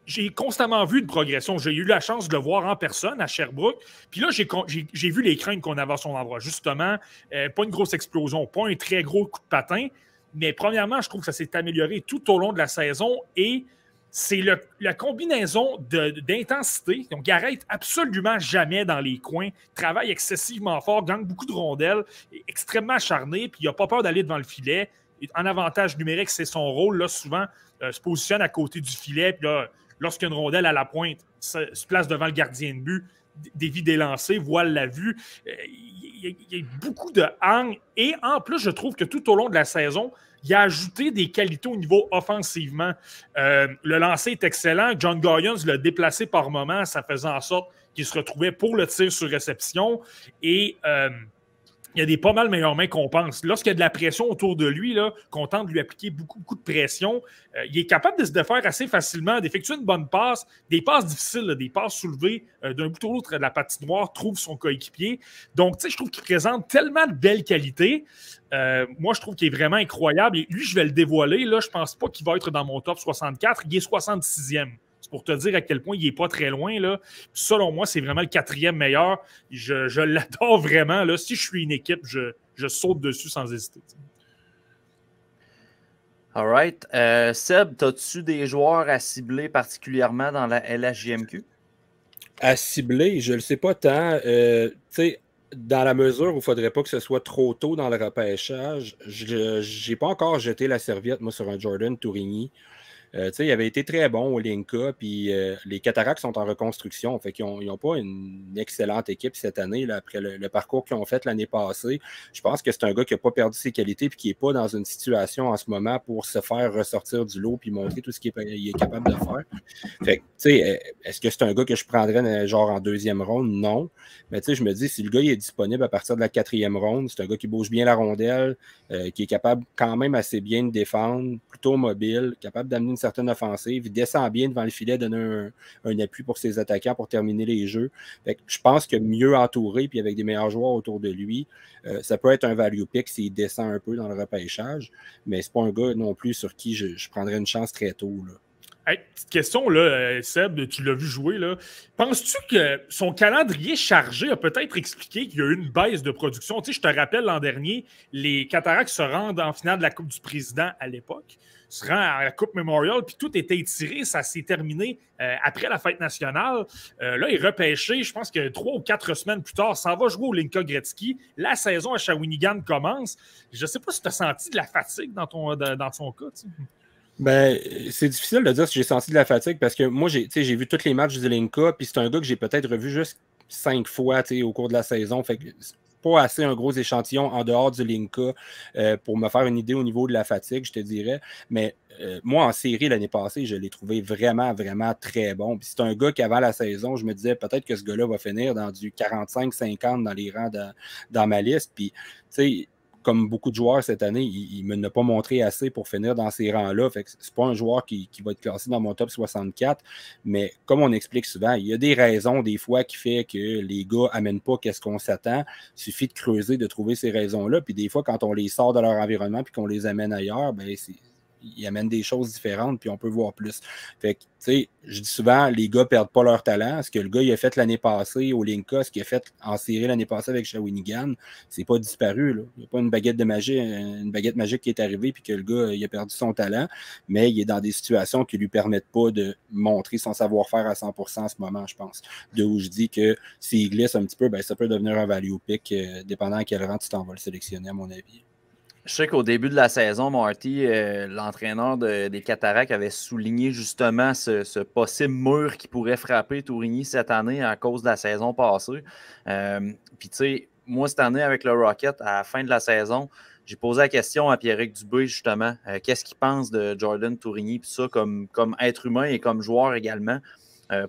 Speaker 2: j'ai constamment vu une progression. J'ai eu la chance de le voir en personne à Sherbrooke. Puis là, j'ai vu les craintes qu'on avait à son endroit. Justement, euh, pas une grosse explosion, pas un très gros coup de patin. Mais premièrement, je trouve que ça s'est amélioré tout au long de la saison et c'est la combinaison d'intensité. Donc, il arrête absolument jamais dans les coins, travaille excessivement fort, gagne beaucoup de rondelles, est extrêmement acharné, puis il n'a pas peur d'aller devant le filet. En avantage numérique, c'est son rôle. Là, souvent, euh, se positionne à côté du filet, puis là, lorsqu'une rondelle à la pointe se, place devant le gardien de but, dévie des lancers, voile la vue. Euh, il y, a, beaucoup de hang. Et en plus, je trouve que tout au long de la saison, il a ajouté des qualités au niveau offensivement. Euh, le lancer est excellent. John Goyens l'a déplacé par moment, ça faisait en sorte qu'il se retrouvait pour le tir sur réception. Et euh, il y a des pas mal meilleures mains qu'on pense. Lorsqu'il y a de la pression autour de lui, qu'on tente de lui appliquer beaucoup, de pression, euh, il est capable de se défaire assez facilement, d'effectuer une bonne passe, des passes difficiles, des passes soulevées euh, d'un bout à l'autre de la noire, trouve son coéquipier. Donc, tu sais, je trouve qu'il présente tellement de belles qualités. Euh, moi, je trouve qu'il est vraiment incroyable. Et lui, je vais le dévoiler. Là, je pense pas qu'il va être dans mon top 64. Il est 66e pour te dire à quel point il n'est pas très loin. Là. Selon moi, c'est vraiment le quatrième meilleur. Je, l'adore vraiment. Là. Si je suis une équipe, je, saute dessus sans hésiter.
Speaker 1: All right. Euh, Seb, as-tu des joueurs à cibler particulièrement dans la LHJMQ?
Speaker 4: À cibler, je ne le sais pas tant. Euh, dans la mesure où il ne faudrait pas que ce soit trop tôt dans le repêchage, je n'ai pas encore jeté la serviette, moi, sur un Jordan Tourigny. Euh, il avait été très bon au Linka, puis euh, les Cataractes sont en reconstruction, fait qu'ils n'ont pas une excellente équipe cette année, là, après le, parcours qu'ils ont fait l'année passée. Je pense que c'est un gars qui n'a pas perdu ses qualités, puis qui n'est pas dans une situation en ce moment pour se faire ressortir du lot, puis montrer tout ce qu'il est, capable de faire. Fait est-ce que c'est un gars que je prendrais genre en deuxième ronde? Non. Mais je me dis, si le gars est disponible à partir de la quatrième ronde, c'est un gars qui bouge bien la rondelle, euh, qui est capable quand même assez bien de défendre, plutôt mobile, capable d'amener une certaine offensive, il descend bien devant le filet, donner un, appui pour ses attaquants pour terminer les jeux. je pense que mieux entouré, puis avec des meilleurs joueurs autour de lui, euh, ça peut être un value pick s'il descend un peu dans le repêchage, mais c'est pas un gars non plus sur qui je, prendrais une chance très tôt. Là
Speaker 2: petite question, là, euh, Seb, tu l'as vu jouer. Penses-tu que son calendrier chargé a peut-être expliqué qu'il y a eu une baisse de production? Tu je te rappelle, l'an dernier, les Cataractes se rendent en finale de la Coupe du Président à l'époque, se rendent à la Coupe Memorial, puis tout était étiré. Ça s'est terminé euh, après la fête nationale. Euh, là, il est repêché, je pense que trois ou quatre semaines plus tard, ça va jouer au Linka Gretzky. La saison à Shawinigan commence. Je ne sais pas si tu as senti de la fatigue dans, ton, dans son cas.
Speaker 4: Ben, c'est difficile de dire si j'ai senti de la fatigue parce que moi, j'ai vu tous les matchs du Linka, puis c'est un gars que j'ai peut-être revu juste cinq fois au cours de la saison. Fait assez un gros échantillon en dehors du Linka euh, pour me faire une idée au niveau de la fatigue, je te dirais. Mais euh, moi, en série l'année passée, je l'ai trouvé vraiment, vraiment très bon. Puis c'est un gars qui, avant la saison, je me disais peut-être que ce gars-là va finir dans du 45-50 dans les rangs dans ma liste. Puis, tu sais, comme beaucoup de joueurs cette année, il ne m'a pas montré assez pour finir dans ces rangs-là. Ce n'est pas un joueur qui, va être classé dans mon top 64. Mais comme on explique souvent, il y a des raisons des fois qui font que les gars n'amènent pas qu'est-ce qu'on s'attend. Il suffit de creuser, de trouver ces raisons-là. Puis des fois, quand on les sort de leur environnement puis qu'on les amène ailleurs, ben c'est il amène des choses différentes, puis on peut voir plus. Fait que, tu sais, je dis souvent, les gars perdent pas leur talent. Ce que le gars il a fait l'année passée au Linka, ce qu'il a fait en série l'année passée avec Shawinigan, c'est pas disparu. Là. Il n'y a pas une baguette de magie, une baguette magique qui est arrivée, puis que le gars il a perdu son talent, mais il est dans des situations qui lui permettent pas de montrer son savoir-faire à 100% en ce moment, je pense. De où je dis que s'il glisse un petit peu, ben, ça peut devenir un value pick, euh, dépendant à quel rang tu t'en vas le sélectionner, à mon avis.
Speaker 1: Je sais qu'au début de la saison, Marty, euh, l'entraîneur des Cataractes avait souligné justement ce, possible mur qui pourrait frapper Tourigny cette année à cause de la saison passée. Euh, puis, tu sais, moi, cette année, avec le Rocket, à la fin de la saison, j'ai posé la question à Pierrick Dubé, justement, euh, qu'est-ce qu'il pense de Jordan Tourigny, puis ça, comme, comme être humain et comme joueur également,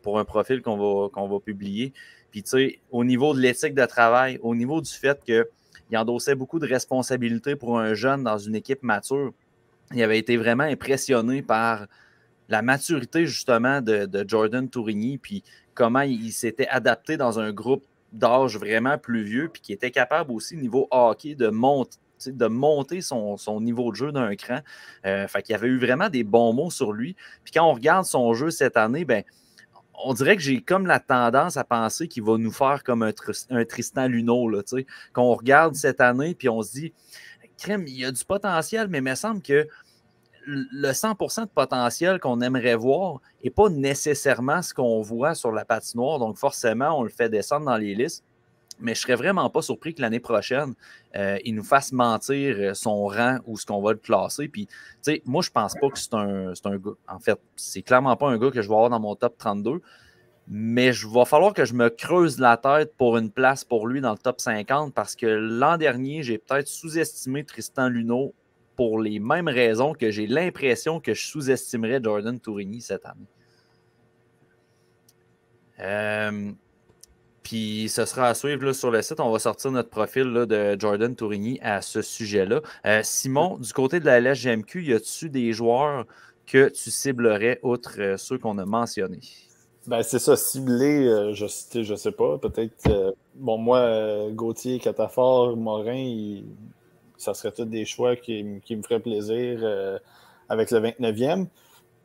Speaker 1: pour un profil qu'on va, qu'on va publier. Puis, tu sais, au niveau de l'éthique de travail, au niveau du fait que il endossait beaucoup de responsabilités pour un jeune dans une équipe mature. Il avait été vraiment impressionné par la maturité justement de, Jordan Tourigny, puis comment il, s'était adapté dans un groupe d'âge vraiment plus vieux, puis qui était capable aussi, niveau hockey, de monter son, niveau de jeu d'un cran. Euh, fait qu'il avait eu vraiment des bons mots sur lui. Puis quand on regarde son jeu cette année, ben, on dirait que j'ai comme la tendance à penser qu'il va nous faire comme un, Tristan Luneau, là, qu'on regarde cette année, puis on se dit, crème, il y a du potentiel, mais il me semble que le 100% de potentiel qu'on aimerait voir n'est pas nécessairement ce qu'on voit sur la patinoire. Donc, forcément, on le fait descendre dans les listes mais je serais vraiment pas surpris que l'année prochaine, euh, il nous fasse mentir euh, son rang ou ce qu'on va le classer. Puis, tu sais, moi, je pense pas que c'est un, un gars. En fait, c'est clairement pas un gars que je vais avoir dans mon top 32. Mais il va falloir que je me creuse la tête pour une place pour lui dans le top 50 parce que l'an dernier, j'ai peut-être sous-estimé Tristan Luneau pour les mêmes raisons que j'ai l'impression que je sous-estimerais Jordan Tourigny cette année. Euh, puis ce sera à suivre sur le site. On va sortir notre profil de Jordan Tourigny à ce sujet-là. Euh, Simon, du côté de la LSGMQ, y a-tu des joueurs que tu ciblerais outre euh, ceux qu'on a mentionnés?
Speaker 5: Ben, c'est ça, ciblé, euh, je ne sais pas. Peut-être, bon, moi, Gauthier, Catafort, Morin, ça serait tous des choix qui, qui me feraient plaisir avec le 29e.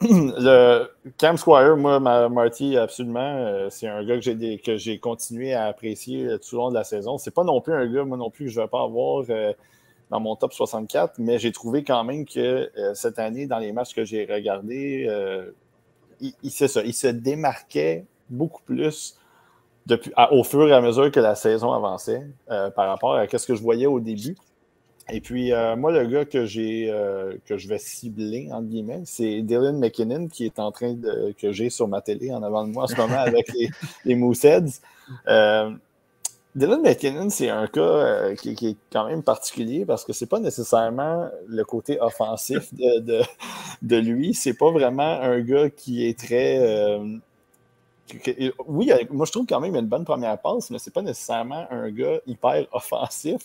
Speaker 5: Le Cam Squire, moi, Marty, absolument, euh, c'est un gars que j'ai continué à apprécier euh, tout au long de la saison. C'est pas non plus un gars, moi non plus, que je ne vais pas avoir euh, dans mon top 64, mais j'ai trouvé quand même que cette année, dans les matchs que j'ai regardés, il, il, ça, il se démarquait beaucoup plus au fur et à mesure que la saison avançait par rapport à ce que je voyais au début. Et puis, euh, moi, le gars que j'ai euh, que je vais cibler, entre guillemets, c'est Dylan McKinnon qui est en train de. que j'ai sur ma télé en avant de moi en ce moment avec les, les Mooseheads. Euh, Dylan McKinnon, c'est un cas qui, qui, est quand même particulier parce que c'est pas nécessairement le côté offensif de, de, de lui. C'est pas vraiment un gars qui est très. oui, moi je trouve quand même une bonne première passe, mais c'est pas nécessairement un gars hyper offensif.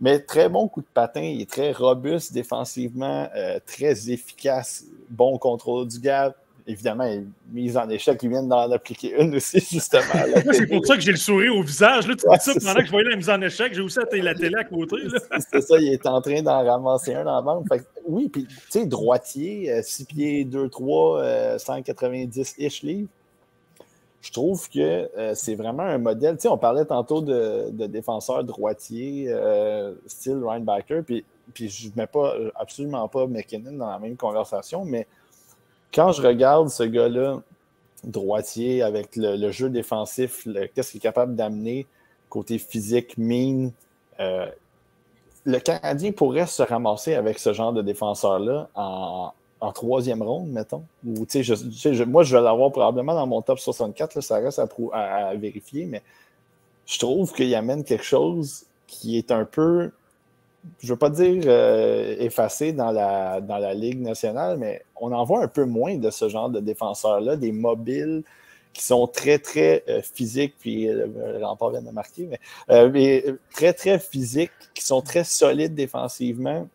Speaker 5: Mais très bon coup de patin, il est très robuste défensivement, euh, très efficace, bon contrôle du gap. Évidemment, mise en échec, il vient d'en appliquer une aussi, justement.
Speaker 2: c'est pour ça que j'ai le sourire au visage. Là, tu dis ça pendant que je voyais la mise en échec, j'ai aussi la télé à côté.
Speaker 5: C'est ça, il est en train d'en ramasser un dans la bande. oui, puis tu sais, droitier, 6 euh, pieds 2-3, 190-ish livres je trouve que euh, c'est vraiment un modèle. On parlait tantôt de, de droitiers, euh, style puis, puis je ne mets pas, absolument pas McKinnon dans la même conversation, mais quand je regarde ce gars-là, droitier, avec le, jeu défensif, qu'est-ce qu'il est capable d'amener côté physique, mine, euh, le Canadien pourrait se ramasser avec ce genre de défenseur-là en, en troisième ronde, mettons. Moi, je vais l'avoir probablement dans mon top 64, ça reste à, vérifier, mais je trouve qu'il amène quelque chose qui est un peu, je ne veux pas dire euh, effacé dans la, dans la Ligue nationale, mais on en voit un peu moins de ce genre de défenseurs-là, des mobiles qui sont très, très euh, physiques, puis euh, le rempart vient de marquer, mais très, très physiques, qui sont très solides défensivement,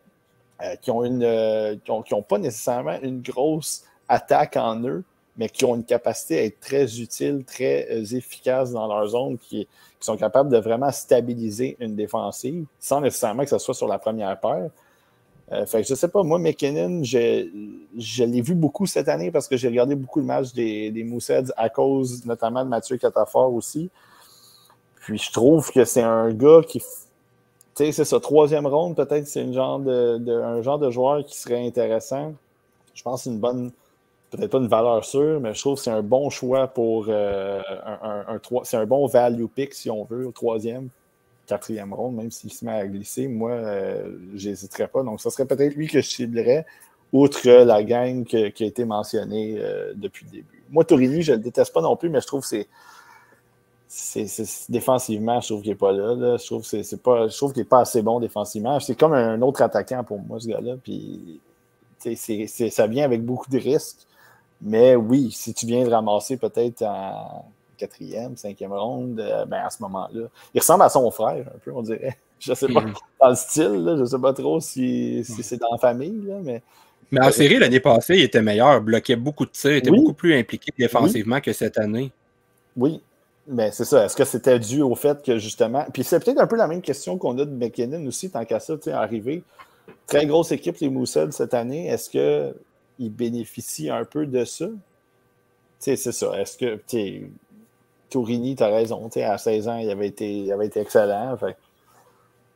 Speaker 5: euh, qui ont une euh, qui ont, pas nécessairement une grosse attaque en eux, mais qui ont une capacité à être très utiles, très euh, efficaces dans leur zone, qui, sont capables de vraiment stabiliser une défensive, sans nécessairement que ce soit sur la première paire. fait que je sais pas, moi, McKinnon, je, je l'ai vu beaucoup cette année parce que j'ai regardé beaucoup de matchs des, des Mooseheads à cause notamment de Mathieu Catafort aussi. Puis je trouve que c'est un gars qui sais, c'est ça, troisième ronde, peut-être c'est un genre de joueur qui serait intéressant. Je pense que c'est une bonne, peut-être pas une valeur sûre, mais je trouve que c'est un bon choix pour euh, un, c'est un bon value pick, si on veut, au troisième, quatrième ronde, même s'il se met à glisser. Moi, euh, j'hésiterais pas. Donc, ce serait peut-être lui que je ciblerais, outre la gang qui a été mentionnée euh, depuis le début. Moi, Torini, je le déteste pas non plus, mais je trouve que c'est c'est, défensivement, je trouve qu'il n'est pas là. Je trouve c'est, pas, je trouve qu'il n'est pas assez bon défensivement. C'est comme un autre attaquant pour moi, ce gars-là. Puis, ça vient avec beaucoup de risques. Mais oui, si tu viens de ramasser peut-être en quatrième, cinquième ronde, euh, ben à ce moment-là, il ressemble à son frère un peu, on dirait. Je ne sais pas, mm-hmm. dans le style, je ne sais pas trop si, mm. c'est dans la famille, mais.
Speaker 4: Mais en série, l'année passée, il était meilleur, bloquait beaucoup de tirs, était beaucoup plus impliqué défensivement que cette année.
Speaker 5: Oui, mais c'est ça. Est-ce que c'était dû au fait que justement. Puis c'est peut-être un peu la même question qu'on a de McKinnon aussi, tant qu'à ça, tu sais, arrivé. Très grosse équipe, les Moussels, cette année. Est-ce qu'ils bénéficient un peu de ça? Tu sais, c'est ça. Est-ce que. Tu Tourini, tu as raison. Tu sais, à 16 ans, il avait été, il avait été excellent. Fait,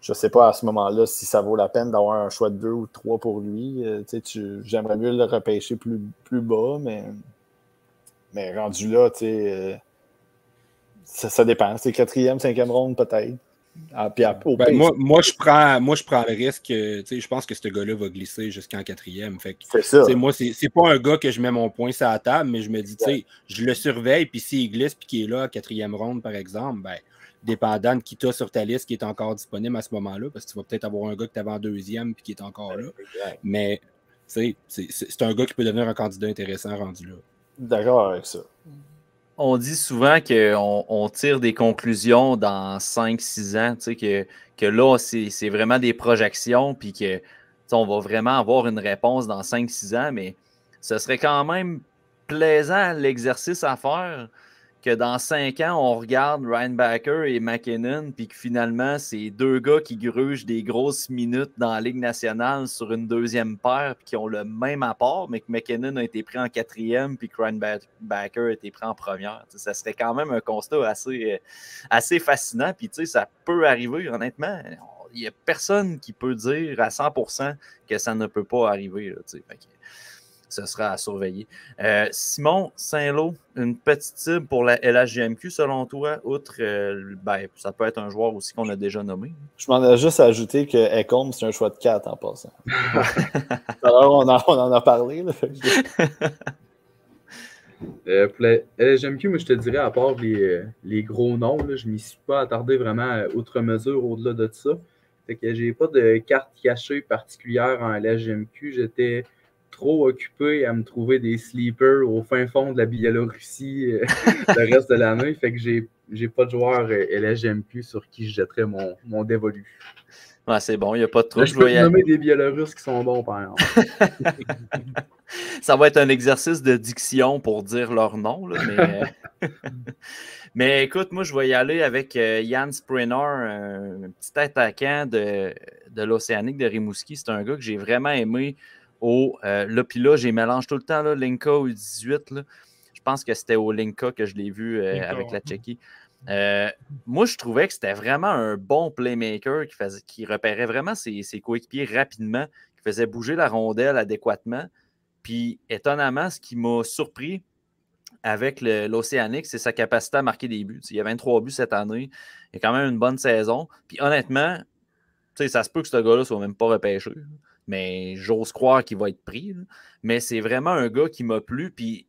Speaker 5: je ne sais pas à ce moment-là si ça vaut la peine d'avoir un choix de deux ou trois pour lui. Euh, tu, j'aimerais mieux le repêcher plus, plus bas, mais, mais rendu là, tu sais euh, ça, dépend. C'est quatrième, cinquième ronde peut-être.
Speaker 4: Ah, ben, moi, moi, je prends, moi, je prends le risque. Je pense que ce gars-là va glisser jusqu'en quatrième. C'est ça. Moi, c'est pas un gars que je mets mon point sur la table, mais je me dis, je le surveille, puis s'il glisse puis qu'il est là à quatrième ronde, par exemple, ben, dépendant de qui tu sur ta liste qui est encore disponible à ce moment-là, parce que tu vas peut-être avoir un gars que tu avais en deuxième puis qui est encore là. Mais c'est un gars qui peut devenir un candidat intéressant rendu là.
Speaker 5: D'accord avec ça
Speaker 1: on dit souvent qu'on on tire des conclusions dans 5-6 ans, tu sais, que, que là, c'est vraiment des projections, puis que va vraiment avoir une réponse dans 5-6 ans, mais ce serait quand même plaisant l'exercice à faire que dans cinq ans, on regarde Ryan Backer et McKinnon, puis que finalement, c'est deux gars qui grugent des grosses minutes dans la Ligue nationale sur une deuxième paire, puis qui ont le même apport, mais que McKinnon a été pris en quatrième, puis que Ryan a été pris en première. ça serait quand même un constat assez, euh, assez fascinant, puis ça peut arriver, honnêtement. Il n'y a personne qui peut dire à 100% que ça ne peut pas arriver. Ce sera à surveiller. Euh, Simon Saint-Lô, une petite cible pour la LHGMQ selon toi, outre, euh, ben, ça peut être un joueur aussi qu'on a déjà nommé.
Speaker 5: Je m'en ai juste ajouté que Ecom, c'est un choix de 4 en passant. Alors, on, en, a parlé.
Speaker 3: Euh, pour la LHGMQ, moi, je te dirais, à part les, les gros noms, là, je ne m'y suis pas attardé vraiment outre mesure au-delà de ça. Fait que j'ai pas de carte cachée particulière en LHGMQ. J'étais trop occupé à me trouver des sleepers au fin fond de la Biélorussie euh, le reste de l'année. Fait que j'ai, j'ai pas de joueur euh, LHMQ sur qui je jetterais mon, mon dévolu.
Speaker 1: Ouais, c'est bon, il n'y a pas de trouble.
Speaker 3: Je peux nommer des Biélorusses qui sont bons, par exemple.
Speaker 1: Ça va être un exercice de diction pour dire leur nom, mais... mais... écoute, moi, je vais y aller avec euh, Jan Sprinner, un petit attaquant de, de l'Océanique de Rimouski. C'est un gars que j'ai vraiment aimé au. Euh, là, puis là, j'ai mélange tout le temps, là, Linka ou 18. Là. Je pense que c'était au Linka que je l'ai vu euh, avec la Tchéquie. Euh, moi, je trouvais que c'était vraiment un bon playmaker qui, faisait, qui repérait vraiment ses, ses coéquipiers rapidement, qui faisait bouger la rondelle adéquatement. Puis, étonnamment, ce qui m'a surpris avec l'Océanique, c'est sa capacité à marquer des buts. Il y a 23 buts cette année. Il a quand même une bonne saison. Puis, honnêtement, ça se peut que ce gars-là soit même pas repêché mais j'ose croire qu'il va être pris. Mais c'est vraiment un gars qui m'a plu. Puis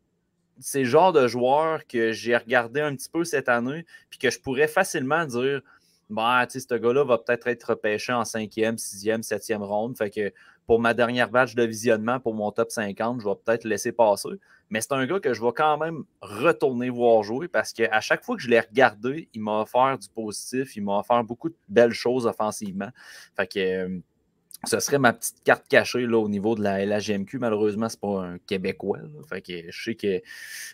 Speaker 1: c'est le genre de joueur que j'ai regardé un petit peu cette année, puis que je pourrais facilement dire bah, tu sais, ce gars-là va peut-être être repêché en cinquième, sixième, septième ronde. Fait que pour ma dernière batch de visionnement, pour mon top 50, je vais peut-être laisser passer. Mais c'est un gars que je vais quand même retourner voir jouer parce qu'à chaque fois que je l'ai regardé, il m'a offert du positif, il m'a offert beaucoup de belles choses offensivement. Fait que euh, ce serait ma petite carte cachée là, au niveau de la LHGMQ. Malheureusement, ce n'est pas un Québécois. Fait que je sais que,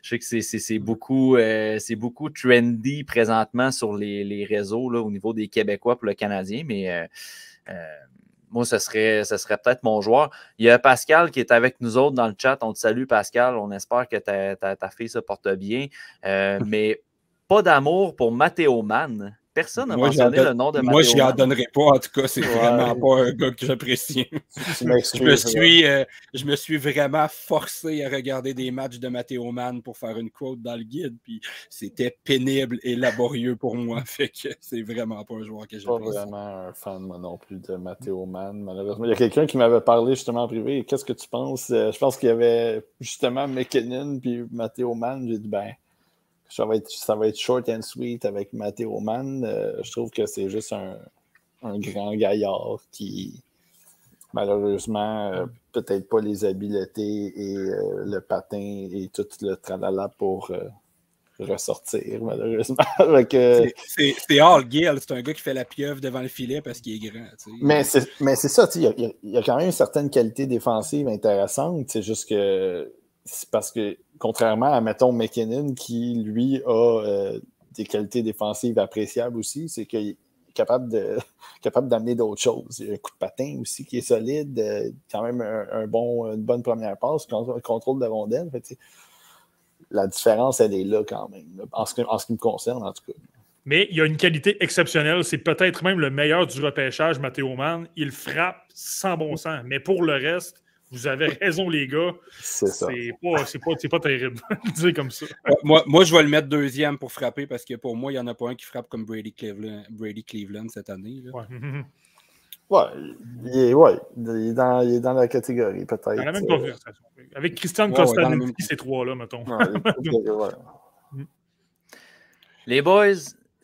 Speaker 1: je sais que c'est, beaucoup, euh, beaucoup trendy présentement sur les, réseaux là, au niveau des Québécois pour le Canadien, mais euh, euh, moi, ce serait, ce serait peut-être mon joueur. Il y a Pascal qui est avec nous autres dans le chat. On te salue, Pascal. On espère que ta, ta fille se porte bien. mais pas d'amour pour Mathéo Mann. Personne n'a mentionné le nom de
Speaker 4: Moi, je en donnerai pas. En tout cas, c'est vraiment pas un gars que j'apprécie. je, me suis, euh, je me suis vraiment forcé à regarder des matchs de Matteo Mann pour faire une quote dans le guide. Puis c'était pénible et laborieux pour moi. Fait que c'est vraiment pas un joueur que j'apprécie.
Speaker 5: Pas vraiment un fan, moi non plus, de Matteo Mann, malheureusement. Il y a quelqu'un qui m'avait parlé justement en privé. Qu'est-ce que tu penses? Euh, je pense qu'il y avait justement McKinnon puis Matteo Mann. J'ai dit, ben ça va, être, ça va être short and sweet avec Matteo Mann. Euh, je trouve que c'est juste un, grand gaillard qui, malheureusement, euh, peut-être pas les habiletés et euh, le patin et tout le tralala pour ressortir, malheureusement.
Speaker 4: c'est All Gill, c'est un gars qui fait la pieuvre devant le filet parce qu'il est grand.
Speaker 5: Mais c'est ça, il y, il y, a quand même une certaine qualité défensive intéressante. C'est juste que c'est parce que contrairement à, mettons, McKinnon, qui, lui, a euh, des qualités défensives appréciables aussi, c'est qu'il est capable de capable d'amener d'autres choses. Il a un coup de patin aussi qui est solide, euh, quand même un, bon, une bonne première passe, contrôle de rondelle. la différence, elle est là quand même, en, ce, en ce qui me concerne, en tout cas.
Speaker 2: Mais il y a une qualité exceptionnelle. C'est peut-être même le meilleur du repêchage, Mathéo Mann. Il frappe sans bon sens. Mais pour le reste, vous avez raison, les gars. C'est ça. C'est pas, pas, terrible de dire comme ça.
Speaker 4: moi, moi, je vais le mettre deuxième pour frapper parce que pour moi, il n'y en a pas un qui frappe comme Brady Cleveland, Brady Cleveland cette année. Là.
Speaker 5: Ouais. ouais, il est, ouais, il est, dans, il est dans la catégorie, peut-être. Dans la même
Speaker 2: conversation. Avec Christian Costa, ouais, ces trois-là, mettons.
Speaker 1: les boys,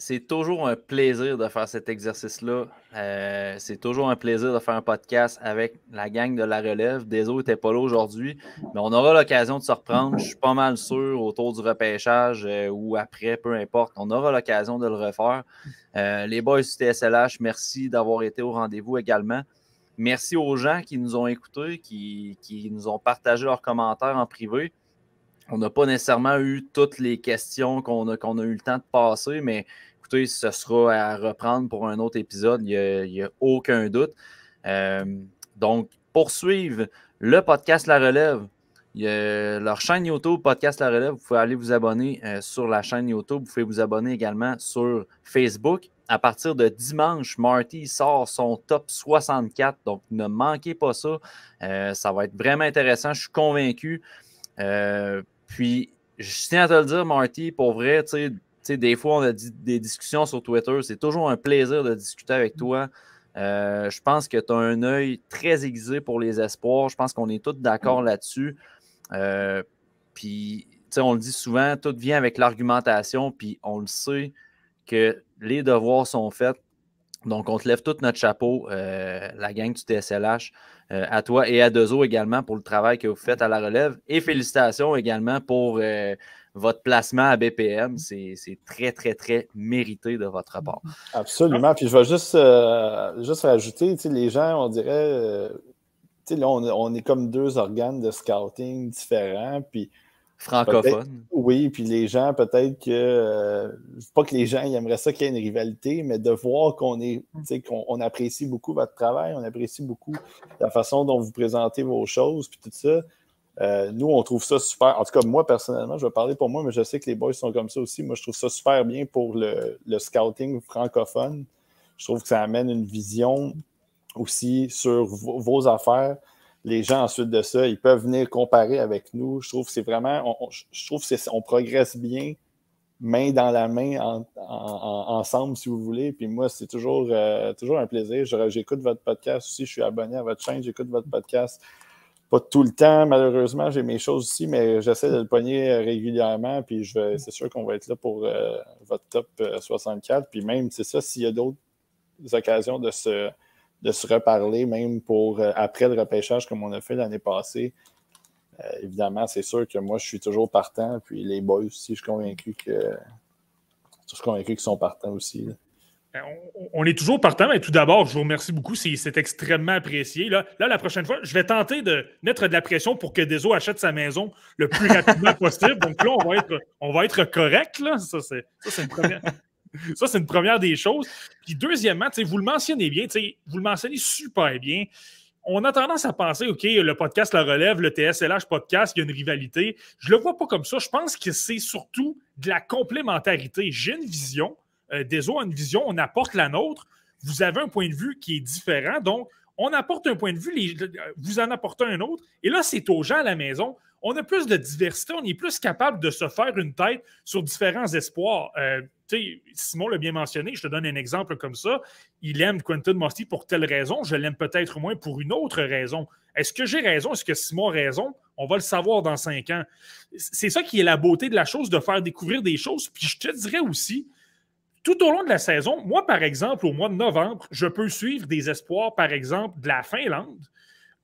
Speaker 1: c'est toujours un plaisir de faire cet exercice-là. Euh, c'est toujours un plaisir de faire un podcast avec la gang de la relève. Désolé, n'était pas là aujourd'hui, mais on aura l'occasion de se reprendre. Je suis pas mal sûr autour du repêchage euh, ou après, peu importe. On aura l'occasion de le refaire. Euh, les boys du TSLH, merci d'avoir été au rendez-vous également. Merci aux gens qui nous ont écoutés, qui, nous ont partagé leurs commentaires en privé. On n'a pas nécessairement eu toutes les questions qu'on a, qu'on a eu le temps de passer, mais ce sera à reprendre pour un autre épisode, il n'y a, aucun doute. Euh, donc, poursuivre le podcast La Relève leur chaîne YouTube, Podcast La Relève. Vous pouvez aller vous abonner euh, sur la chaîne YouTube. Vous pouvez vous abonner également sur Facebook. À partir de dimanche, Marty sort son top 64. Donc, ne manquez pas ça. Euh, ça va être vraiment intéressant. Je suis convaincu. Puis, je tiens à te le dire, Marty, pour vrai, tu sais, des fois, on a des discussions sur Twitter. C'est toujours un plaisir de discuter avec toi. je pense que tu as un œil très aiguisé pour les espoirs. Je pense qu'on est tous d'accord là-dessus. Euh, puis, on le dit souvent, tout vient avec l'argumentation, puis on le sait que les devoirs sont faits. Donc, on te lève tout notre chapeau, euh, la gang du TSLH, euh, à toi et à Dezo également pour le travail que vous faites à la relève. Et félicitations également pour votre placement à BPM. C'est très, très, très mérité de votre part.
Speaker 5: Absolument. Puis je vais juste, juste rajouter, les gens, on dirait, là, on, est comme deux organes de scouting différents. Puis
Speaker 1: Francophone.
Speaker 5: Oui, puis les gens, peut-être que. Euh, pas que les gens aimeraient ça qu'il y ait une rivalité, mais de voir qu'on est. qu'on apprécie beaucoup votre travail, on apprécie beaucoup la façon dont vous présentez vos choses, puis tout ça. Euh, nous, on trouve ça super. En tout cas, moi, personnellement, je vais parler pour moi, mais je sais que les boys sont comme ça aussi. Moi, je trouve ça super bien pour le, scouting francophone. Je trouve que ça amène une vision aussi sur vos, affaires. Les gens, ensuite de ça, ils peuvent venir comparer avec nous. Je trouve que c'est vraiment, je trouve qu'on progresse bien, main dans la main, ensemble, si vous voulez. Puis moi, c'est toujours, euh, toujours un plaisir. J'écoute votre podcast aussi. Je suis abonné à votre chaîne. J'écoute votre podcast. Pas tout le temps, malheureusement. J'ai mes choses aussi, mais j'essaie de le pogner euh, régulièrement. Puis c'est sûr qu'on va être là pour euh, votre top 64. Puis même, c'est ça, s'il y a d'autres occasions de se de se reparler, même pour euh, après le repêchage comme on a fait l'année passée. Euh, évidemment, c'est sûr que moi, je suis toujours partant. Puis les boys aussi, je suis convaincu que je suis convaincu qu'ils sont partants aussi.
Speaker 2: On, est toujours partant, mais tout d'abord, je vous remercie beaucoup. C'est extrêmement apprécié. Là, la prochaine fois, je vais tenter de mettre de la pression pour que Deso achète sa maison le plus rapidement possible. Donc là, on va être, correct. Ça, c'est une première. Une première des choses. Puis deuxièmement, vous le mentionnez bien, vous le mentionnez super bien. On a tendance à penser, OK, le podcast la relève, le TSLH podcast, il y a une rivalité. Je ne le vois pas comme ça. Je pense que c'est surtout de la complémentarité. J'ai une vision, euh, des autres une vision, on apporte la nôtre. Vous avez un point de vue qui est différent. Donc, on apporte un point de vue, vous en apportez un autre. Et là, c'est aux gens à la maison on a plus de diversité, on est plus capable de se faire une tête sur différents espoirs. Euh, Simon l'a bien mentionné, je te donne un exemple comme ça. Il aime Quentin Mosty pour telle raison, je l'aime peut-être moins pour une autre raison. Est-ce que j'ai raison? Est-ce que Simon a raison? On va le savoir dans cinq ans. C'est ça qui est la beauté de la chose, de faire découvrir des choses. Puis je te dirais aussi, tout au long de la saison, moi, par exemple, au mois de novembre, je peux suivre des espoirs, par exemple, de la Finlande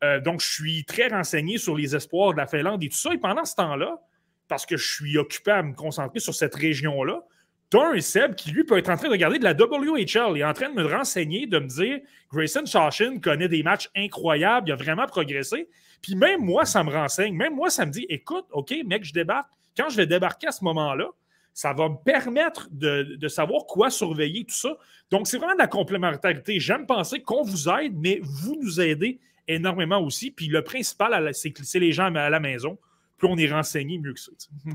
Speaker 2: euh, donc, je suis très renseigné sur les espoirs de la Finlande et tout ça. Et pendant ce temps-là, parce que je suis occupé à me concentrer sur cette région-là, tu as un Seb qui, lui, peut être en train de regarder de la WHL. Est en train de me renseigner, de me dire Grayson Shawshin connaît des matchs incroyables, il a vraiment progressé. Puis même moi, ça me renseigne. Même moi, ça me dit écoute, OK, mec, je débarque. Quand je vais débarquer à ce moment-là, ça va me permettre de, de, savoir quoi surveiller, tout ça. Donc, c'est vraiment de la complémentarité. J'aime penser qu'on vous aide, mais vous nous aidez énormément aussi. Puis le principal, c'est que c'est les gens à la maison. Plus on est renseigné, mieux que ça.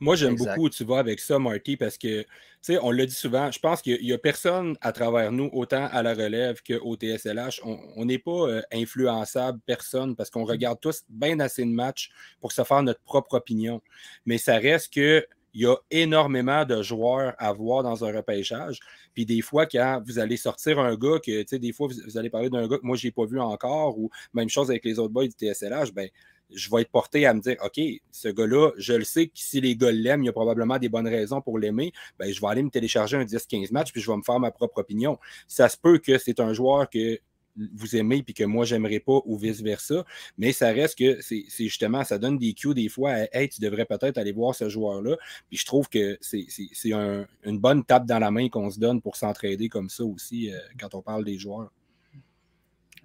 Speaker 4: Moi, j'aime beaucoup où tu vas avec ça, Marty, parce que, tu sais, on le dit souvent, je pense qu'il n'y a, personne à travers nous, autant à la relève qu'au TSLH. On n'est pas euh, influençable, personne, parce qu'on regarde tous bien assez de matchs pour se faire notre propre opinion. Mais ça reste que il y a énormément de joueurs à voir dans un repêchage. Puis des fois, quand vous allez sortir un gars que, tu sais, des fois, vous, allez parler d'un gars que moi, je n'ai pas vu encore, ou même chose avec les autres boys du TSLH, ben je vais être porté à me dire, OK, ce gars-là, je le sais que si les gars l'aiment, il y a probablement des bonnes raisons pour l'aimer, ben, je vais aller me télécharger un 10-15 matchs, puis je vais me faire ma propre opinion. Ça se peut que c'est un joueur que vous aimez puis que moi j'aimerais pas ou vice-versa. Mais ça reste que c'est justement, ça donne des cues des fois à Hey, tu devrais peut-être aller voir ce joueur-là. Puis je trouve que c'est une bonne tape dans la main qu'on se donne pour s'entraider comme ça aussi euh, quand on parle des joueurs.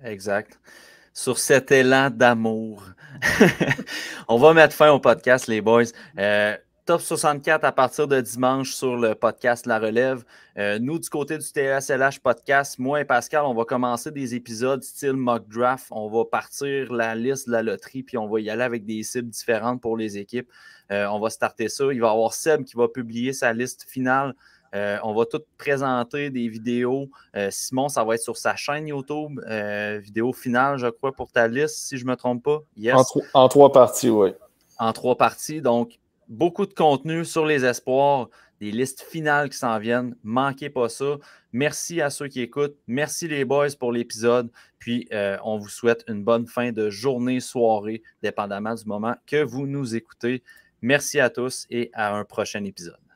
Speaker 1: Exact. Sur cet élan d'amour, on va mettre fin au podcast, les boys. Euh, top 64 à partir de dimanche sur le podcast La Relève. Euh, nous, du côté du TSLH podcast, moi et Pascal, on va commencer des épisodes style mock draft. On va partir la liste de la loterie, puis on va y aller avec des cibles différentes pour les équipes. Euh, on va starter ça. Il va y avoir Seb qui va publier sa liste finale. Euh, on va tout présenter des vidéos. Simon, ça va être sur sa chaîne YouTube. vidéo finale, je crois, pour ta liste, si je ne me trompe pas.
Speaker 5: Yes. En, en trois parties, oui.
Speaker 1: En trois parties. Donc, beaucoup de contenu sur les espoirs, des listes finales qui s'en viennent. Manquez pas ça. Merci à ceux qui écoutent. Merci les boys pour l'épisode. Puis euh, on vous souhaite une bonne fin de journée, soirée, dépendamment du moment que vous nous écoutez. Merci à tous et à un prochain épisode.